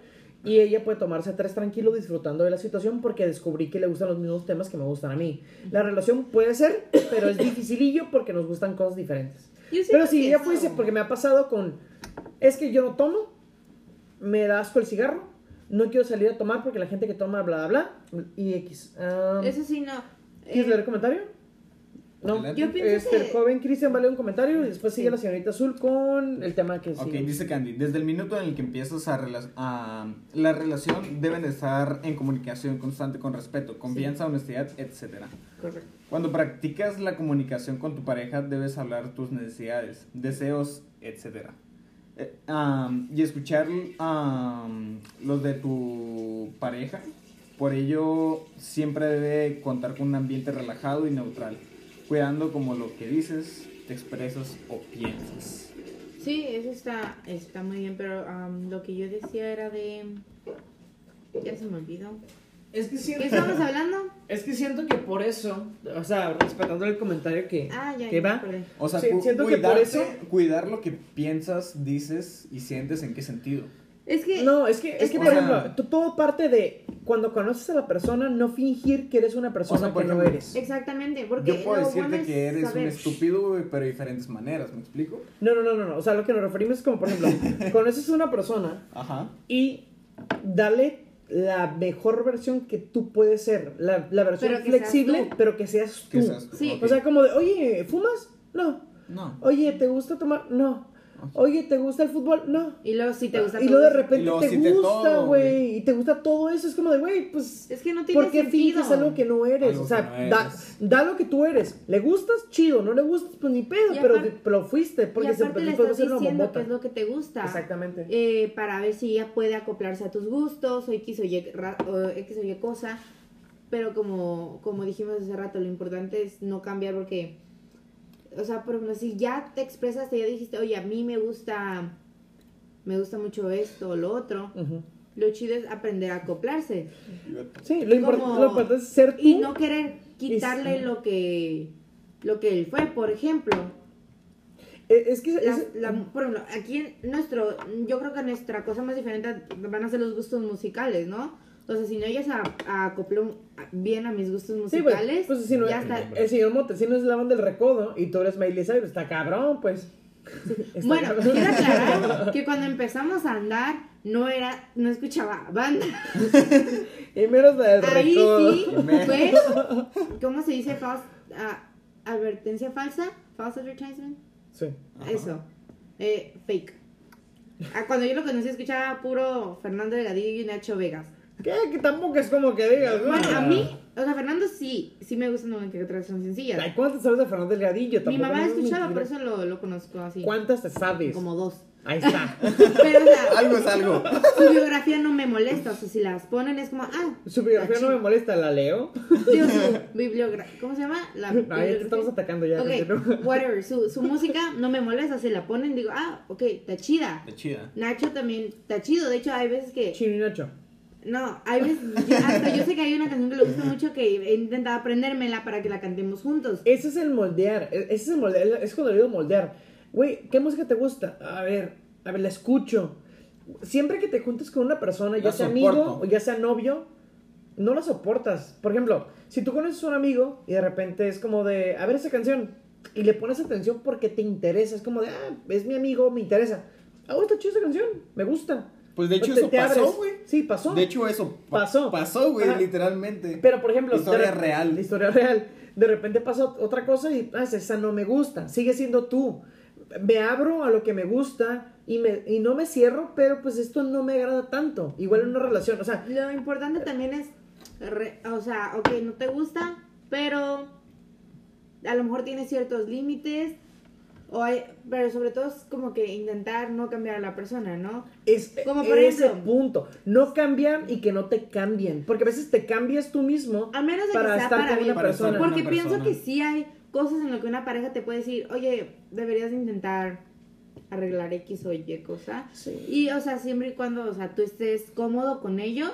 y ella puede tomarse tres tranquilo disfrutando de la situación porque descubrí que le gustan los mismos temas que me gustan a mí. La relación puede ser, pero es dificilillo porque nos gustan cosas diferentes. Pero sí, ella fuese porque me ha pasado con, es que yo no tomo, me da asco el cigarro, no quiero salir a tomar porque la gente que toma bla bla bla y X. Ah, Eso sí, no. ¿Quieres leer el comentario? No, yo pienso este, que... El joven Cristian vale un comentario y después sigue la señorita Azul con el tema que Ok, dice Candy, desde el minuto en el que empiezas a, a... La relación deben estar en comunicación constante con respeto, confianza, honestidad, etc. Correcto. Cuando practicas la comunicación con tu pareja debes hablar tus necesidades, deseos, etc. Eh, y escuchar los de tu pareja. Por ello, siempre debe contar con un ambiente relajado y neutral cuidando como lo que dices, te expresas o piensas. Sí, eso está, está muy bien, pero lo que yo decía era de... Ya se me olvidó. Es que siento, ¿Qué estamos hablando? Es que siento que por eso, o sea, respetando el comentario que, ah, ya, que va, o sea, siento que por eso cuidar lo que piensas, dices y sientes en qué sentido. Es que. No, es que, es que por ejemplo, todo parte de cuando conoces a la persona, no fingir que eres una persona que no eres. Exactamente, porque. Yo puedo decirte que eres un estúpido, pero de diferentes maneras, ¿me explico? No, no, no, no, no. O sea, lo que nos referimos es como, por ejemplo, [laughs] conoces a una persona Ajá. y dale la mejor versión que tú puedes ser. La, la versión flexible, pero que seas tú. Sí. O sea, como de, oye, ¿fumas? No. No. Oye, ¿te gusta tomar? No. Oye, ¿te gusta el fútbol? No. Y luego si te gusta Y luego de repente te gusta, güey. Y te gusta todo eso. Es como de, güey, pues. Es que no tiene ¿Por qué finges algo que no eres? o sea, Da, da, lo que tú eres. ¿Le gustas? Chido. ¿No le gustas? Pues ni pedo. Pero, pero fuiste. Porque y aparte se, le estás diciendo qué es lo que te gusta. Exactamente. Eh, para ver si ella puede acoplarse a tus gustos o X o Y, o X o Y cosa. Pero como, como dijimos hace rato, lo importante es no cambiar porque o sea, por ejemplo, si ya te expresaste, ya dijiste, oye, a mí me gusta, me gusta mucho esto o lo otro, lo chido es aprender a acoplarse. Sí, lo, importante es ser tú. Y no querer quitarle lo que lo que él fue, por ejemplo. E, es que por ejemplo, aquí en nuestro, yo creo que nuestra cosa más diferente van a ser los gustos musicales, ¿no? O sea, si no ellas a, acoplar bien a mis gustos musicales, pues, si no, ya está. El señor Montesino es la banda del recodo y tú eres Miley Cyrus, está cabrón, pues. [laughs] bueno, quiero aclarar [laughs] que cuando empezamos a andar no era, no escuchaba banda. [laughs] y menos del Ahí sí fue, ¿cómo se dice? Ah, advertencia falsa, false advertisement. Sí. Eso, eh, fake. Ah, cuando yo lo conocí escuchaba puro Fernando Delgadillo y Nacho Vegas. ¿Qué? Que tampoco es como que digas, Bueno, a mí, o sea, Fernando sí, sí me gustan una que otras son sencillas. Ay, ¿cuántas sabes de Fernando Delgadillo? Mi mamá ha escuchado, por eso lo, lo conozco así. ¿Cuántas te sabes? Como dos. Ahí está. [laughs] Pero, o sea, algo es algo. Su biografía no me molesta. O sea, si las ponen es como, ah. Su biografía no me molesta, ¿la leo? Digo, su [laughs] bibliografía. ¿Cómo se llama? La Ahí te estamos atacando ya. Ok, [laughs] whatever. Su, su música no me molesta. Si la ponen, digo, ah, ok, está chida. Está chida. Nacho también está chido. De hecho, hay veces que. Chino y Nacho. No, hay veces, yo, hasta yo sé que hay una canción que le gusta mucho que he intentado aprendérmela para que la cantemos juntos. Ese es el moldear, e, ese es el moldear, es cuando digo moldear. Güey, ¿qué música te gusta? A ver, a ver, la escucho. Siempre que te juntes con una persona, ya sea amigo o ya sea novio, no la soportas. Por ejemplo, si tú conoces a un amigo y de repente es como de, a ver esa canción, y le pones atención porque te interesa, es como de, ah, es mi amigo, me interesa. Ah, está chida esa canción, me gusta. Pues de hecho eso pasó, güey. Sí, pasó. De hecho eso pasó. Pasó, güey, literalmente. Pero por ejemplo, historia real. Historia real. De repente pasa otra cosa y ah, esa no me gusta. Sigue siendo tú. Me abro a lo que me gusta y me y no me cierro, pero pues esto no me agrada tanto. Igual en una relación, o sea, lo importante también es o sea, ok, no te gusta, pero a lo mejor tiene ciertos límites o hay, pero sobre todo es como que intentar no cambiar a la persona, ¿no? Es como por ese punto. No cambian y que no te cambien. Porque a veces te cambias tú mismo a menos de para que sea estar para con una persona. Porque pienso que sí hay cosas en lo que una pareja te puede decir, oye, deberías intentar arreglar X o Y cosa. Sí. Y, o sea, siempre y cuando, o sea, tú estés cómodo con ello,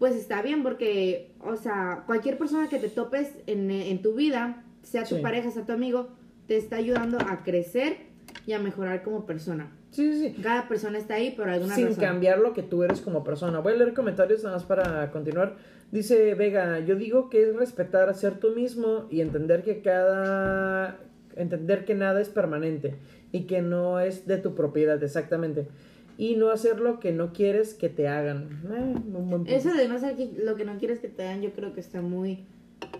pues está bien, porque, o sea, cualquier persona que te topes en, en tu vida, sea tu pareja, sea tu amigo, te está ayudando a crecer y a mejorar como persona. Sí, sí, sí. Cada persona está ahí por alguna Sin razón. cambiar lo que tú eres como persona. Voy a leer comentarios nada más para continuar. Dice Vega, yo digo que es respetar ser tú mismo y entender que cada... entender que nada es permanente y que no es de tu propiedad, exactamente. Y no hacer lo que no quieres que te hagan. Eh, Eso de no hacer lo que no quieres que te hagan, yo creo que está muy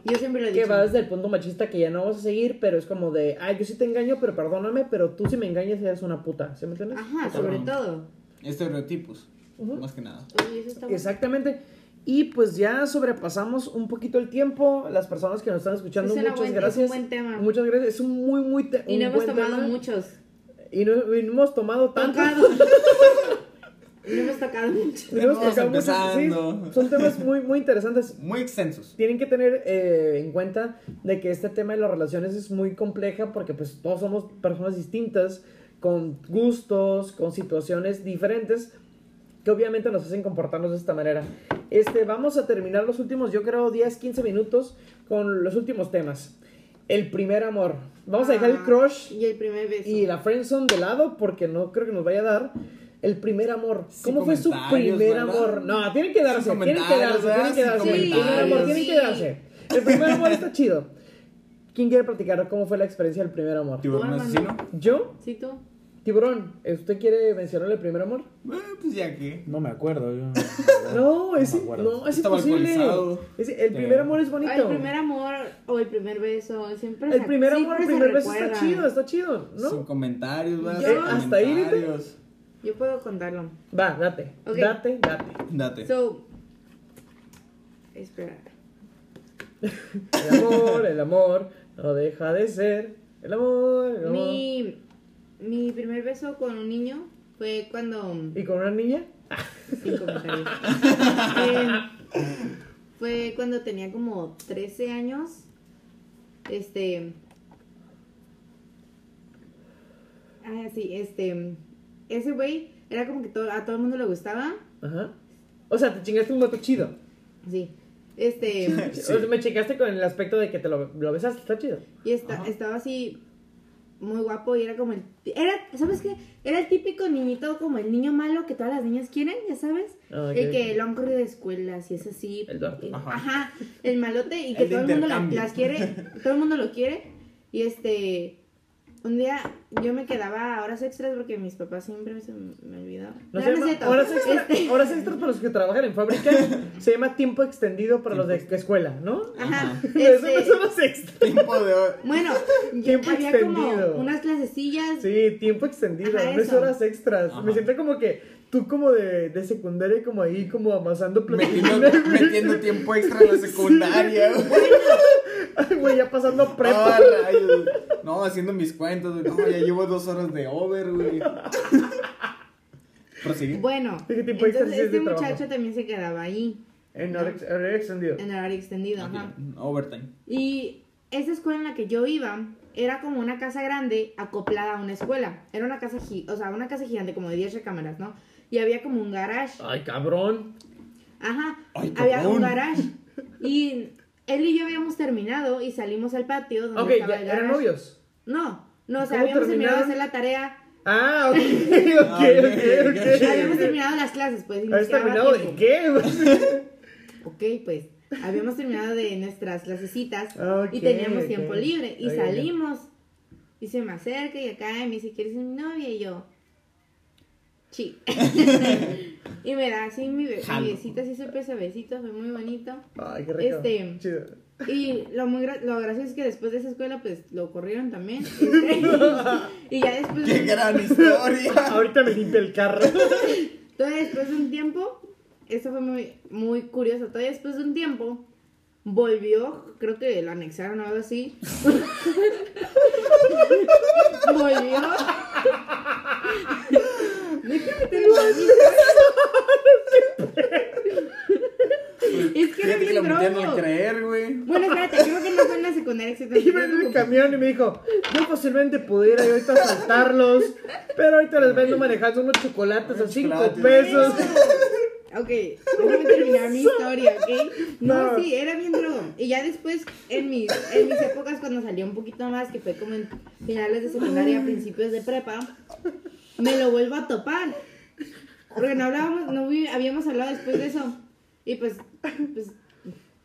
yo siempre lo he dicho. Que va desde el punto machista que ya no vamos a seguir, pero es como de, ay, yo sí te engaño, pero perdóname, pero tú si me engañas eres una puta. ¿Sí me entiendes? Ajá, sobre todo. Estereotipos, más que nada. Exactamente. Y pues ya sobrepasamos un poquito el tiempo. Las personas que nos están escuchando, muchas gracias. Es un buen tema. Muchas gracias. Es un muy, muy Y no hemos tomado muchos. Y no, hemos tomado tanto. [laughs] No hemos tocado mucho. hemos tocado son temas muy, muy interesantes. Muy extensos. Tienen que tener eh, en cuenta de que este tema de las relaciones es muy compleja porque pues todos somos personas distintas, con gustos, con situaciones diferentes que obviamente nos hacen comportarnos de esta manera. Este, vamos a terminar los últimos, yo creo, 10, 15 minutos con los últimos temas. El primer amor. Vamos a dejar el ah, crush y el primer beso. Y la friendzone de lado porque no creo que nos vaya a dar. El primer amor. ¿Cómo fue su primer amor? No, tienen que darse, tienen que darse, tienen que darse. El primer amor, tienen que darse. El primer amor está chido. ¿Quién quiere platicar cómo fue la experiencia del primer amor? ¿Tiburón asesino? ¿Yo? Sí, tú. Tiburón, ¿usted quiere mencionar el primer amor? Eh, pues ya que. No me acuerdo. Yo, no, es, no, es imposible. el primer amor es bonito. el primer amor o el primer beso, siempre El primer amor, el primer beso está chido, está chido, ¿no? Sin comentarios, ¿verdad? Yo, hasta ahí, yo puedo contarlo. Va, date. Date, date. Date. So, espera. el amor, el amor no deja de ser. El amor, el amor. Mi, mi primer beso con un niño fue cuando. ¿Y con una niña? Sin comentarios. [laughs] fue cuando tenía como 13 años. Este. Ah, sí, este ese güey era como que todo, a todo el mundo le gustaba. Ajá. O sea, te chingaste un vato chido. Sí. Este. [laughs] me chingaste con el aspecto de que te lo, lo besaste, está chido. Y está, estaba así muy guapo y era como el... Era, ¿sabes qué? Era el típico niñito como el niño malo que todas las niñas quieren, ya sabes. Ah, el que lo han corrido de escuelas y es así. El ajá. El malote y [laughs] que todo el mundo las quiere, todo el mundo lo quiere. Y este, un día yo me quedaba horas extras porque mis papás siempre me, me olvidaban. No, horas, este [laughs] horas, extras para los que trabajan en fábrica se llama tiempo extendido para los de escuela, ¿no? Ajá. [laughs] Este, Eso extras. Tiempo de Bueno, tiempo había extendido. como unas clasecillas. Sí, tiempo extendido, no es horas extras. Me siento como que tú como de, de secundaria como ahí como amasando metiendo, metiendo tiempo extra en la [laughs] secundaria. güey, ya pasando prepa. no, haciendo mis cuentos, No, ya llevo dos horas de over, güey. Bueno, entonces este muchacho también se quedaba ahí. En horario extendido. En horario extendido, ajá. Overtime. Y esa escuela en la que yo iba era como una casa grande acoplada a una escuela. Era una casa, o sea, una casa gigante como de 10 recámaras, ¿no? Y había como un garage. Ay, cabrón. Ajá. Había un garage. [laughs] Y él y yo habíamos terminado y salimos al patio donde estaba el ¿eran novios? No, no, o sea, habíamos terminado de hacer la tarea. Ah, ok, [laughs] ok, ok, ok. Habíamos terminado las clases, pues. ¿Habías terminado de qué? [laughs] ok, pues, habíamos terminado de nuestras clasecitas y teníamos tiempo libre y salimos. Y se me acerca y acá y me dice, ¿quieres ser mi novia? Y yo, sí. [laughs] Y me da así mi, besito, así sorpresa besito, fue muy bonito. Ay, qué rico. Este, Chido. Y lo, muy lo gracioso es que después de esa escuela, pues lo corrieron también. [laughs] [laughs] y ya después. ¡Qué gran historia! Ahorita me limpia el carro. Todavía después de un tiempo, esto fue muy, muy curioso. Todavía después de un tiempo, volvió, creo que lo anexaron o algo así. volvió. Déjame Es que era bien drogo. creer, güey. Bueno, espérate, creo que no fue en la secundaria. Iba en el camión y me dijo, yo posiblemente pudiera ir ahorita a saltarlos, pero ahorita les vendo manejando unos chocolates a 5 pesos. Ok, déjame terminar mi historia, ¿ok? No, sí, era bien drogo. Y ya después, en mis, en mis épocas, cuando salía un poquito más, que fue como en finales de secundaria, principios de prepa, me lo vuelvo a topar. Porque no hablábamos, no habíamos hablado después de eso. Y pues, pues,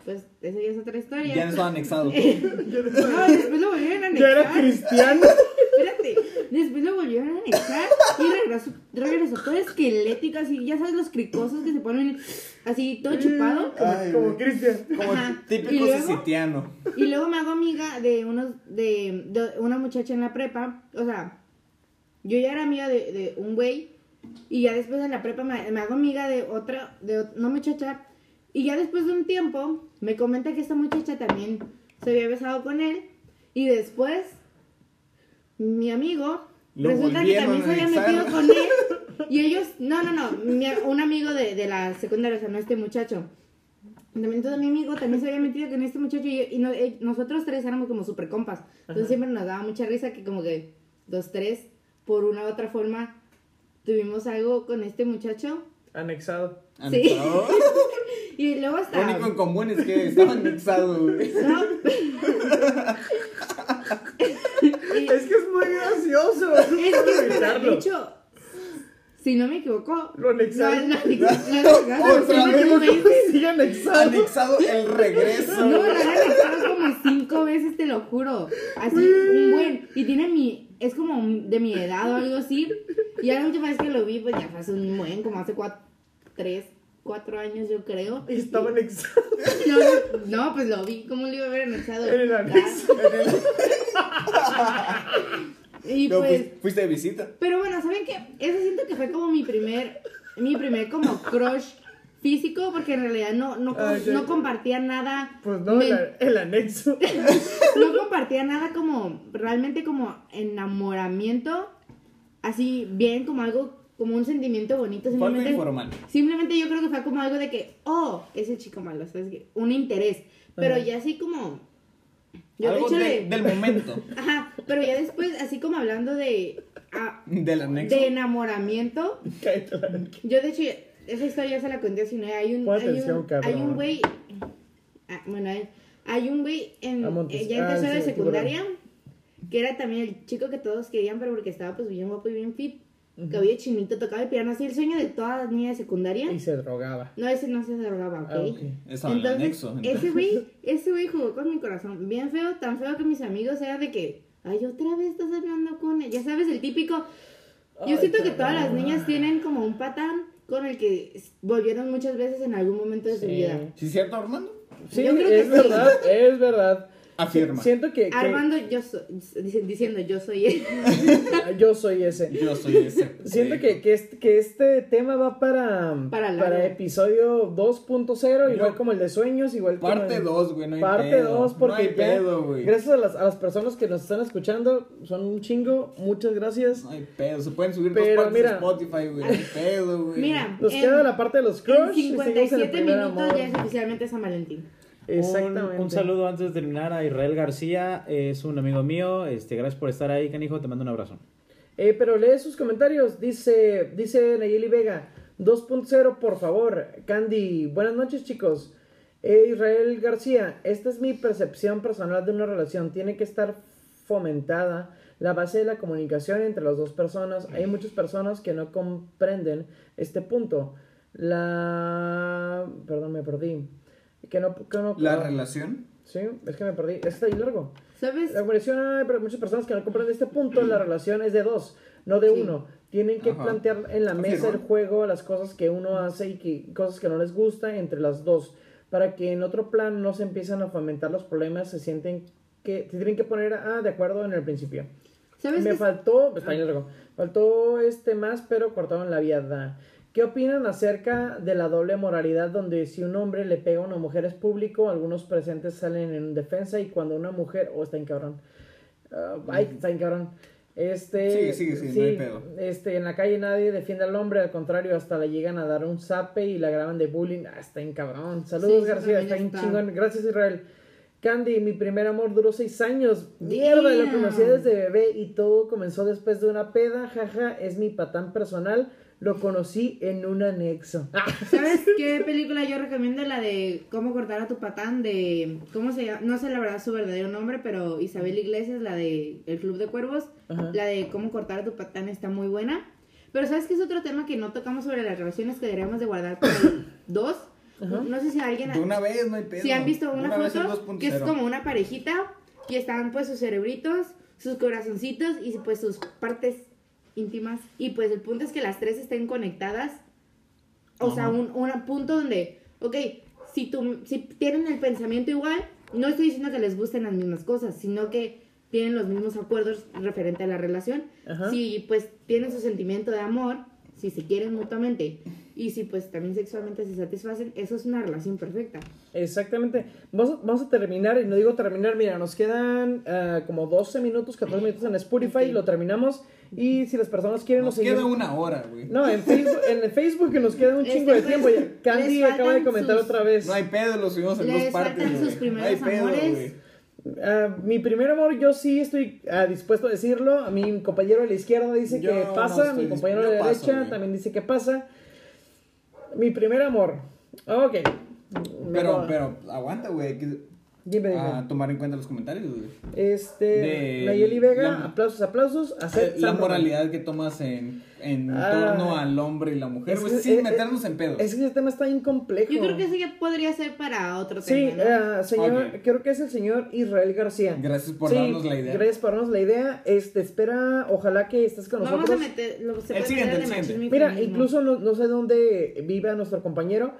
pues, eso ya es otra historia. Ya no estaba anexado. [laughs] no, después lo volvieron a anexar. Ya era cristiano. Espérate, después lo volvieron a anexar y regresó, regresó todo esquelético, así, ya sabes, los cricosos que se ponen así, todo chupado. como Cristian. Como típico sicitiano. Y luego me hago amiga de unos, de, de una muchacha en la prepa, o sea yo ya era amiga de, de un güey y ya después en la prepa me, hago amiga de otra, de una muchacha y ya después de un tiempo me comenta que esta muchacha también se había besado con él y después mi amigo resulta que también se había metido con él [laughs] y ellos, no, no, no, un amigo de, de, la secundaria, o sea, no este muchacho. También todo mi amigo también se había metido con este muchacho y, y eh, nosotros tres éramos como super compas. Entonces siempre nos daba mucha risa que como que dos, tres por una u otra forma tuvimos algo con este muchacho. Anexado. ¿Anexado? [laughs] y luego hasta... Lo único en común es que estaba anexado, güey. No. [laughs] Es que es muy gracioso. Es que, de hecho, si no me equivoco. Lo anexaron. No, Otra vez. Sigue anexado. Anexado el regreso. No, lo han anexado como cinco veces, te lo juro. Así, un buen. Y tiene mi. Es como de mi edad o algo así. Y la última vez que lo vi, pues ya fue hace un buen, como hace cuatro, tres, cuatro años, yo creo. Y estaba anexado. No, no, pues lo vi. ¿Cómo lo iba a haber anexado? En el anexo. En el... Y pues, fuiste de visita. Pero bueno, ¿saben qué? Eso siento que fue como mi primer, mi primer como crush físico, porque en realidad no, no, no compartía nada. Pues no, el anexo. [laughs] no compartía nada como, realmente como enamoramiento, así bien como algo, como un sentimiento bonito. Simplemente, informal. Simplemente yo creo que fue como algo de que, oh, ese chico malo, ¿sabes? Un interés. Pero ya así como algo del momento. [laughs] Ajá, pero ya después, así como hablando de... del anexo. De enamoramiento. yo de hecho, esa historia se la conté así, ¿no? Hay un, hay un, hay un güey, ah, bueno, hay, hay un güey en, eh, ya en ah, tercero de secundaria, que era también el chico que todos querían, pero porque estaba pues bien guapo y bien fit. Que había chinito, tocaba el piano, así el sueño de todas las niñas de secundaria. Y se drogaba. No, ese no se drogaba, ¿ok? Ah, okay. entonces, ese güey, [laughs] ese güey jugó con mi corazón. Bien feo, tan feo que mis amigos eran de que, ay, otra vez estás hablando con él. Ya sabes, el típico. Yo siento que todas las niñas tienen como un patán con el que volvieron muchas veces en algún momento de su vida. ¿Sí es cierto, Armando? Sí, Yo creo es verdad, es verdad. Afirma. Siento que. Armando, yo soy. Diciendo, yo soy ese. [laughs] yo soy ese. Yo soy ese. Siento que, que, este, que este tema va para. Para, para episodio 2.0, igual como el de sueños, igual Parte 2, güey, no hay Parte 2, porque. No hay pedo, güey. Gracias a las, a las personas que nos están escuchando, son un chingo. Muchas gracias. No hay pedo, se pueden subir Pero dos partes mira, Spotify, güey. No hay pedo, güey. Mira, nos queda la parte de los crush. En 57 minutos ya es oficialmente San Valentín. Exactamente. Un, saludo antes de terminar a Israel García, es un amigo mío. Este, gracias por estar ahí, canijo. Te mando un abrazo. Eh, pero lee sus comentarios. Dice, dice Nayeli Vega, 2.0, por favor. Candy, buenas noches, chicos. Eh, Israel García, esta es mi percepción personal de una relación. Tiene que estar fomentada la base de la comunicación entre las dos personas. Hay muchas personas que no comprenden este punto. La... Perdón, me perdí. Que no, que no, ¿La relación? Sí, es que me perdí. Es está ahí largo. ¿Sabes? La relación, hay muchas personas que no comprenden este punto. La relación es de dos, no de uno. Tienen que plantear en la mesa el juego las cosas que uno hace y que, cosas que no les gusta entre las dos. Para que en otro plan no se empiezan a fomentar los problemas, se sienten que se tienen que poner ah, de acuerdo en el principio. ¿Sabes me faltó, está ahí largo. Faltó este más, pero cortaron la viada. ¿Qué opinan acerca de la doble moralidad donde si un hombre le pega a una mujer es público, algunos presentes salen en defensa y cuando una mujer, o oh, está en cabrón, uh, ay, está en cabrón, este, sí, sí, sí, no hay pedo. este, en la calle nadie defiende al hombre, al contrario, hasta le llegan a dar un zape y la graban de bullying, ah, está en cabrón, saludos García, está en chingón, gracias Israel. Candy, mi primer amor duró seis años. Mierda, lo conocí desde bebé y todo comenzó después de una peda. Jaja, es mi patán personal. Lo conocí en un anexo. [laughs] ¿Sabes qué película yo recomiendo? La de Cómo cortar a tu patán de... ¿Cómo se llama? No sé la verdad su verdadero nombre, pero Isabel Iglesias, la de El Club de Cuervos. La de Cómo cortar a tu patán está muy buena. Pero ¿sabes qué es otro tema que no tocamos sobre las relaciones que deberíamos de guardar para [coughs] dos? No sé si alguien... De una vez, no hay pedo. Si han visto una, foto que es como una parejita y están pues sus cerebritos, sus corazoncitos y pues sus partes íntimas. Y pues el punto es que las tres estén conectadas. O sea, un, un punto donde, ok, si, tú, si tienen el pensamiento igual, no estoy diciendo que les gusten las mismas cosas, sino que tienen los mismos acuerdos referente a la relación. Si pues tienen su sentimiento de amor, si se quieren mutuamente y si pues también sexualmente se satisfacen, eso es una relación perfecta. Exactamente. Vamos, vamos a terminar, y no digo terminar, mira, nos quedan uh, como 12 minutos, 14 minutos en Spotify, y lo terminamos. Y si las personas quieren nos, nos queda una hora, güey. No, en Facebook, en Facebook nos queda un chingo de tiempo. Ya. Candy acaba de comentar otra vez. No hay pedo, lo subimos en dos partes. sus primeros no hay pedo, amores. Uh, mi primer amor, yo sí estoy uh, dispuesto a decirlo. A mi compañero de la izquierda dice que pasa. mi compañero de la derecha también dice que pasa. Mi primer amor. Ok. Pero, pero, aguanta, güey. Dime, A tomar en cuenta los comentarios, güey. Este. Nayeli Vega, aplausos, aplausos. Hacer, la moralidad que tomas en, en ah, torno al hombre y la mujer, güey, sin meternos en pedos. Es que ese tema está incomplejo. Yo creo que ese ya podría ser para otro tema. Sí, uh, señor, creo que es el señor Israel García. Gracias por darnos la idea. Gracias por darnos la idea. Este, espera, ojalá que estés con nosotros. Vamos a meter. Lo, se el siguiente, el siguiente. Mira, incluso no, no sé dónde vive nuestro compañero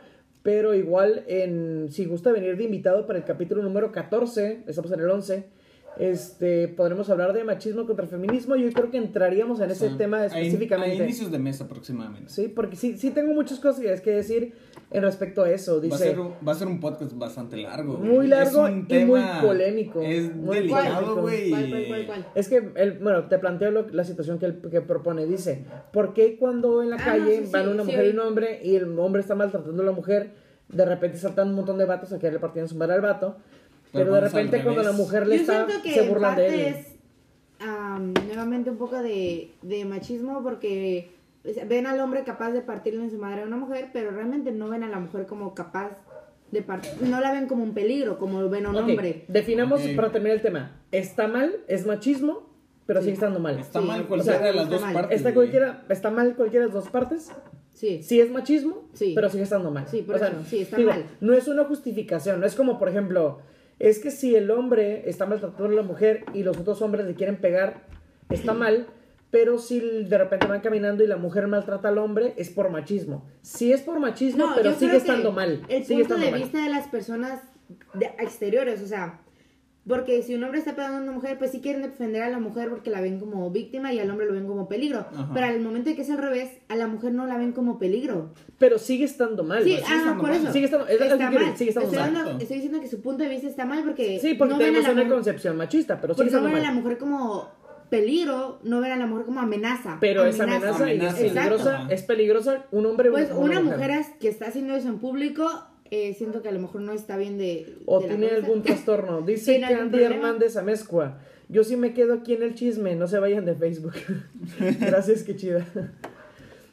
pero igual, en, si gusta venir de invitado para el capítulo número 14, estamos en el 11, este, podremos hablar de machismo contra feminismo. Yo creo que entraríamos en ese tema específicamente. A, inicios de mes aproximadamente. Sí, porque sí, sí tengo muchas cosas que decir en respecto a eso. Dice, va, a ser un, va a ser un podcast bastante largo. Muy largo y muy polémico. Es delicado, güey. Es que, el, bueno, te planteo la situación que, él, que propone. Dice, ¿por qué cuando en la ah, calle van una mujer y un hombre y el hombre está maltratando a la mujer, de repente saltan un montón de vatos a quererle partir su madre al vato? Pero, de repente cuando la mujer le está, se burlan de él. Es, nuevamente un poco de, de machismo porque ven al hombre capaz de partirle en su madre a una mujer, pero realmente no ven a la mujer como capaz de partir, no la ven como un peligro, como ven a un hombre. Definamos para terminar el tema. Está mal, es machismo, pero sigue estando mal. Está mal cualquiera de las dos partes. Está, cualquiera, está mal cualquiera de las dos partes. Sí. Sí es machismo, sí. pero sigue estando mal. Sí, por eso, sí, está mal. No es una justificación, no es como, por ejemplo, es que si el hombre está maltratando a la mujer y los otros hombres le quieren pegar, está [clears throat] mal, pero si de repente van caminando y la mujer maltrata al hombre, es por machismo. Sí es por machismo, pero sigue estando mal. El punto de vista de las personas exteriores, o sea, porque si un hombre está pegando a una mujer, pues sí quieren defender a la mujer porque la ven como víctima y al hombre lo ven como peligro. Pero al momento de que es al revés, a la mujer no la ven como peligro. Pero sigue estando mal. Sí, ah, por eso. Sigue estando, está mal. Sigue estando estoy, mal. estoy diciendo que su punto de vista está mal porque. Sí, porque no tenemos ven a la una concepción machista, pero sigue estando no ven a la mujer como peligro, no ven a la mujer como amenaza. Pero esa amenaza, es peligrosa, es peligrosa un hombre Pues una, mujer. que está haciendo eso en público eh, siento que a lo mejor no está bien de... O tiene algún [laughs] trastorno. Dice Candy Hernández Amezcua. Yo sí me quedo aquí en el chisme, no se vayan de Facebook. [laughs] Gracias, qué chida.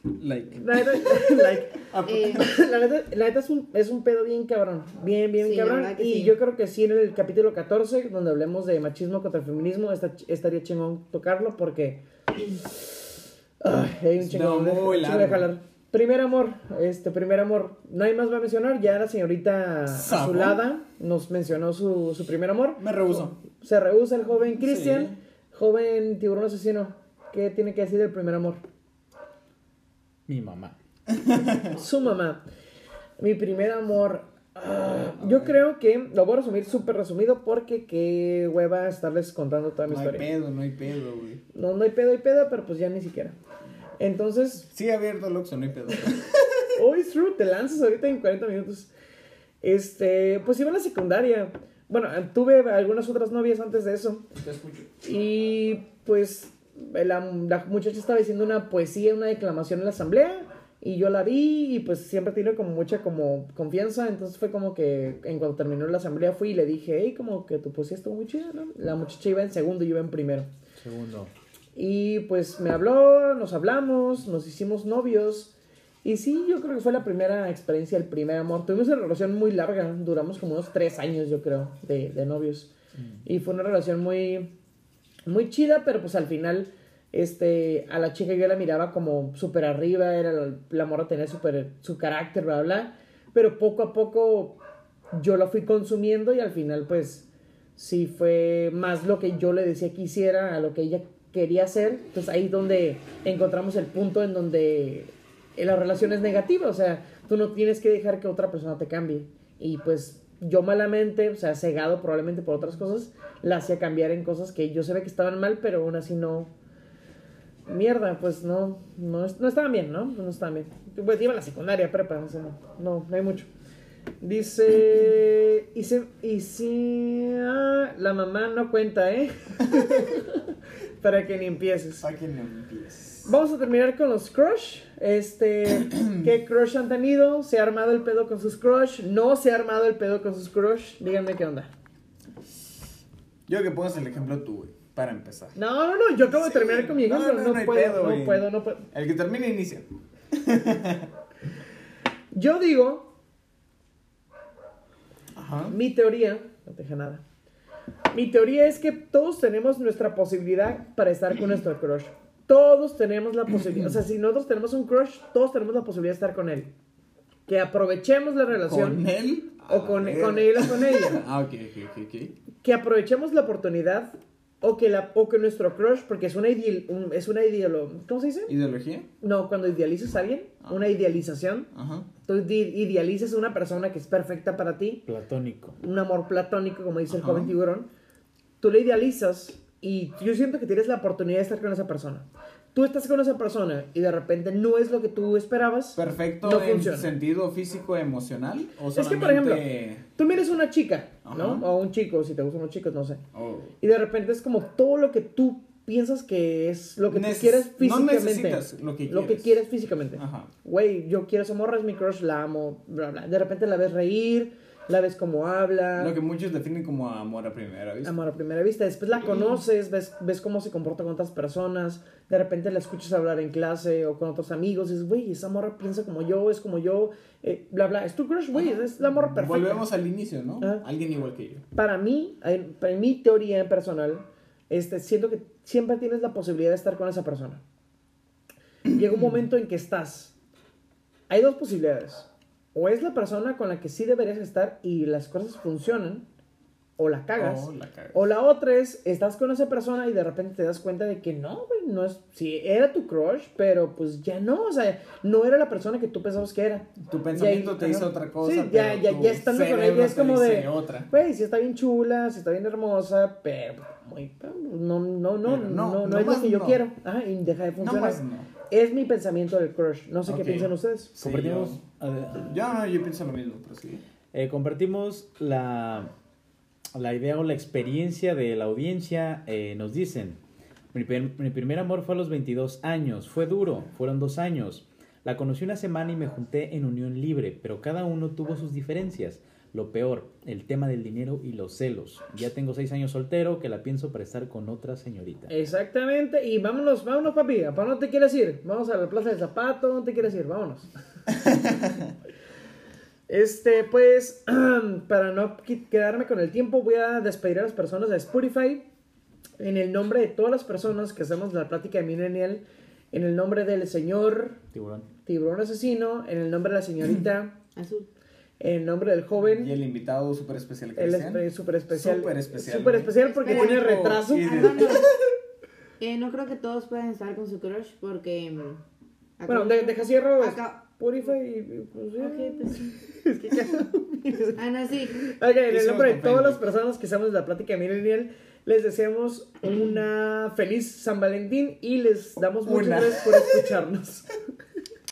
Like. La neta, [laughs] like. Eh, la, neta, es, un, es un pedo bien cabrón. Bien, bien cabrón. Y yo creo que sí, en el capítulo 14, donde hablemos de machismo contra el feminismo, estaría chingón tocarlo porque. hay un chingón. de jalar. Primer amor, este primer amor, nadie más va a mencionar, ya la señorita Azulada nos mencionó su, su primer amor. Me rehuso. Se rehúsa el joven Cristian, joven tiburón asesino. ¿Qué tiene que decir del primer amor? Mi mamá. [laughs] su mamá. Mi primer amor. Ah, yo creo que lo voy a resumir súper resumido porque qué hueva estarles contando toda mi historia. No hay pedo, no hay pedo, güey. No, no hay pedo, hay pedo, pero pues ya ni siquiera. Entonces. Sí, abierto el Oxxo, no hay pedo. oh, it's true, te lanzas ahorita en 40 minutos. Este, pues iba a la secundaria. Bueno, tuve algunas otras novias antes de eso. Te escucho. Y pues la, la muchacha estaba diciendo una poesía, una declamación en la asamblea. Y yo la vi y pues siempre tiene como mucha como confianza. Entonces fue como que en cuanto terminó la asamblea fui y le dije, hey, como que tu poesía estuvo muy chida, ¿no? La muchacha iba en segundo y yo iba en primero. Segundo. Y pues me habló, nos hablamos, nos hicimos novios. Y sí, yo creo que fue la primera experiencia, el primer amor. Tuvimos una relación muy larga, duramos como unos tres años, yo creo, de, de novios. Mm. Y fue una relación muy, muy chida, pero pues al final, este, a la chica yo la miraba como súper arriba, era la, la morra tenía super, su carácter, bla, bla. Pero poco a poco yo la fui consumiendo y al final, pues, sí fue más lo que yo le decía que hiciera a lo que ella quería hacer, entonces ahí es donde encontramos el punto en donde la relación es negativa, o sea, tú no tienes que dejar que otra persona te cambie. Y pues yo malamente, o sea, cegado probablemente por otras cosas, la hacía cambiar en cosas que yo sabía que estaban mal, pero aún así no... Mierda, pues no, no, no estaban bien, ¿no? No estaban bien. Pues iba a la secundaria, prepa, o sea, no, no hay mucho. Dice. Y, si, y si. Ah, la mamá no cuenta, ¿eh? [laughs] Para que ni empieces. Para que ni empieces. Vamos a terminar con los crush. Este, [clears throat] ¿qué crush han tenido? ¿Se ha armado el pedo con sus crush? ¿No se ha armado el pedo con sus crush? Díganme qué onda. Yo que pongas el ejemplo tú, güey, para empezar. No, no, no, yo acabo de terminar con mi ejemplo. No, no, puedo, no puedo, no puedo. El que termine inicia. yo digo. Ajá. Mi teoría. No te deja nada mi teoría es que todos tenemos nuestra posibilidad para estar con nuestro crush. Todos tenemos la posibilidad. O sea, si nosotros tenemos un crush, todos tenemos la posibilidad de estar con él. Que aprovechemos la relación. ¿Con él? O con, con él o con ella. [laughs] ah, ok, ok, ok. Que aprovechemos la oportunidad o que, la, o que nuestro crush, porque es una, ideal, es una ideolo, ¿cómo se dice? ¿Ideología? No, cuando idealizas a alguien, ah. una idealización. Ajá. Tú idealizas a una persona que es perfecta para ti. Platónico. Un amor platónico, como dice el joven tiburón tú le idealizas y yo siento que tienes la oportunidad de estar con esa persona. Tú estás con esa persona y de repente no es lo que tú esperabas. Perfecto no en sentido físico emocional. ¿o es que, por ejemplo, tú miras una chica, ¿no? O un chico, si te gustan los chicos, no sé. Oh. Y de repente es como todo lo que tú piensas que es lo que tú quieres físicamente. No necesitas lo que quieres. Lo que quieres físicamente. Güey, yo quiero esa morra, es mi crush, la amo, bla, bla. De repente la ves reír, la ves como habla. Lo que muchos definen como amor a primera vista. Amor a primera vista. Después la conoces, ves, ves cómo se comporta con otras personas. De repente la escuchas hablar en clase o con otros amigos. Y dices, güey, esa morra piensa como yo, es como yo, eh, bla, bla. Es tu crush, güey, es la morra perfecta. Volvemos al inicio, ¿no? Alguien igual que yo. Para mí, en, en mi teoría personal, este, siento que siempre tienes la posibilidad de estar con esa persona. Llega un [clears throat] momento en que estás. Hay dos posibilidades o es la persona con la que sí deberías estar y las cosas funcionan, o la cagas. O la otra es, estás con esa persona y de repente te das cuenta de que no, güey, no es, sí, era tu crush, pero pues ya no, o sea, no era la persona que tú pensabas que era. Tu pensamiento te hizo otra cosa. Sí, ya, ya, ya estando con ella es como de, güey, sí está bien chula, sí está bien hermosa, pero muy, no, no, no, no, no, es lo que yo quiero. Ajá, y deja de funcionar. Es mi pensamiento del crush. No sé qué piensan ustedes. Compartimos. Yo, yo, pienso lo mismo, pero sí. Eh, compartimos la, la idea o la experiencia de la audiencia. Eh, nos dicen: mi, mi primer amor fue a los 22 años. Fue duro, fueron dos años. La conocí una semana y me junté en unión libre, pero cada uno tuvo sus diferencias. Lo peor, el tema del dinero y los celos. Ya tengo seis años soltero que la pienso para estar con otra señorita. Exactamente. Y vámonos, vámonos, papi. ¿Para dónde te quieres ir? Vamos a la plaza de zapato. ¿Dónde te quieres ir? Vámonos. Este, pues, [clears throat] para no quedarme con el tiempo, voy a despedir a las personas de Spotify. En el nombre de todas las personas que hacemos la plática de Millennial. En el nombre del señor... Tiburón. Tiburón asesino. En el nombre de la señorita... [clears throat] Azul en nombre del joven. Y el invitado súper especial. Él es súper especial. Súper especial. Súper especial porque tiene retraso. [laughs] eh, no creo que todos puedan estar con su crush porque... Mm, bueno, deja cierro acá... Purify y... Pues, ok, pues [laughs] ah, no, sí. Ok, en el nombre de todas las personas que estamos en la plática de Millennial, les deseamos una feliz San Valentín y les damos muchas gracias por escucharnos. [laughs]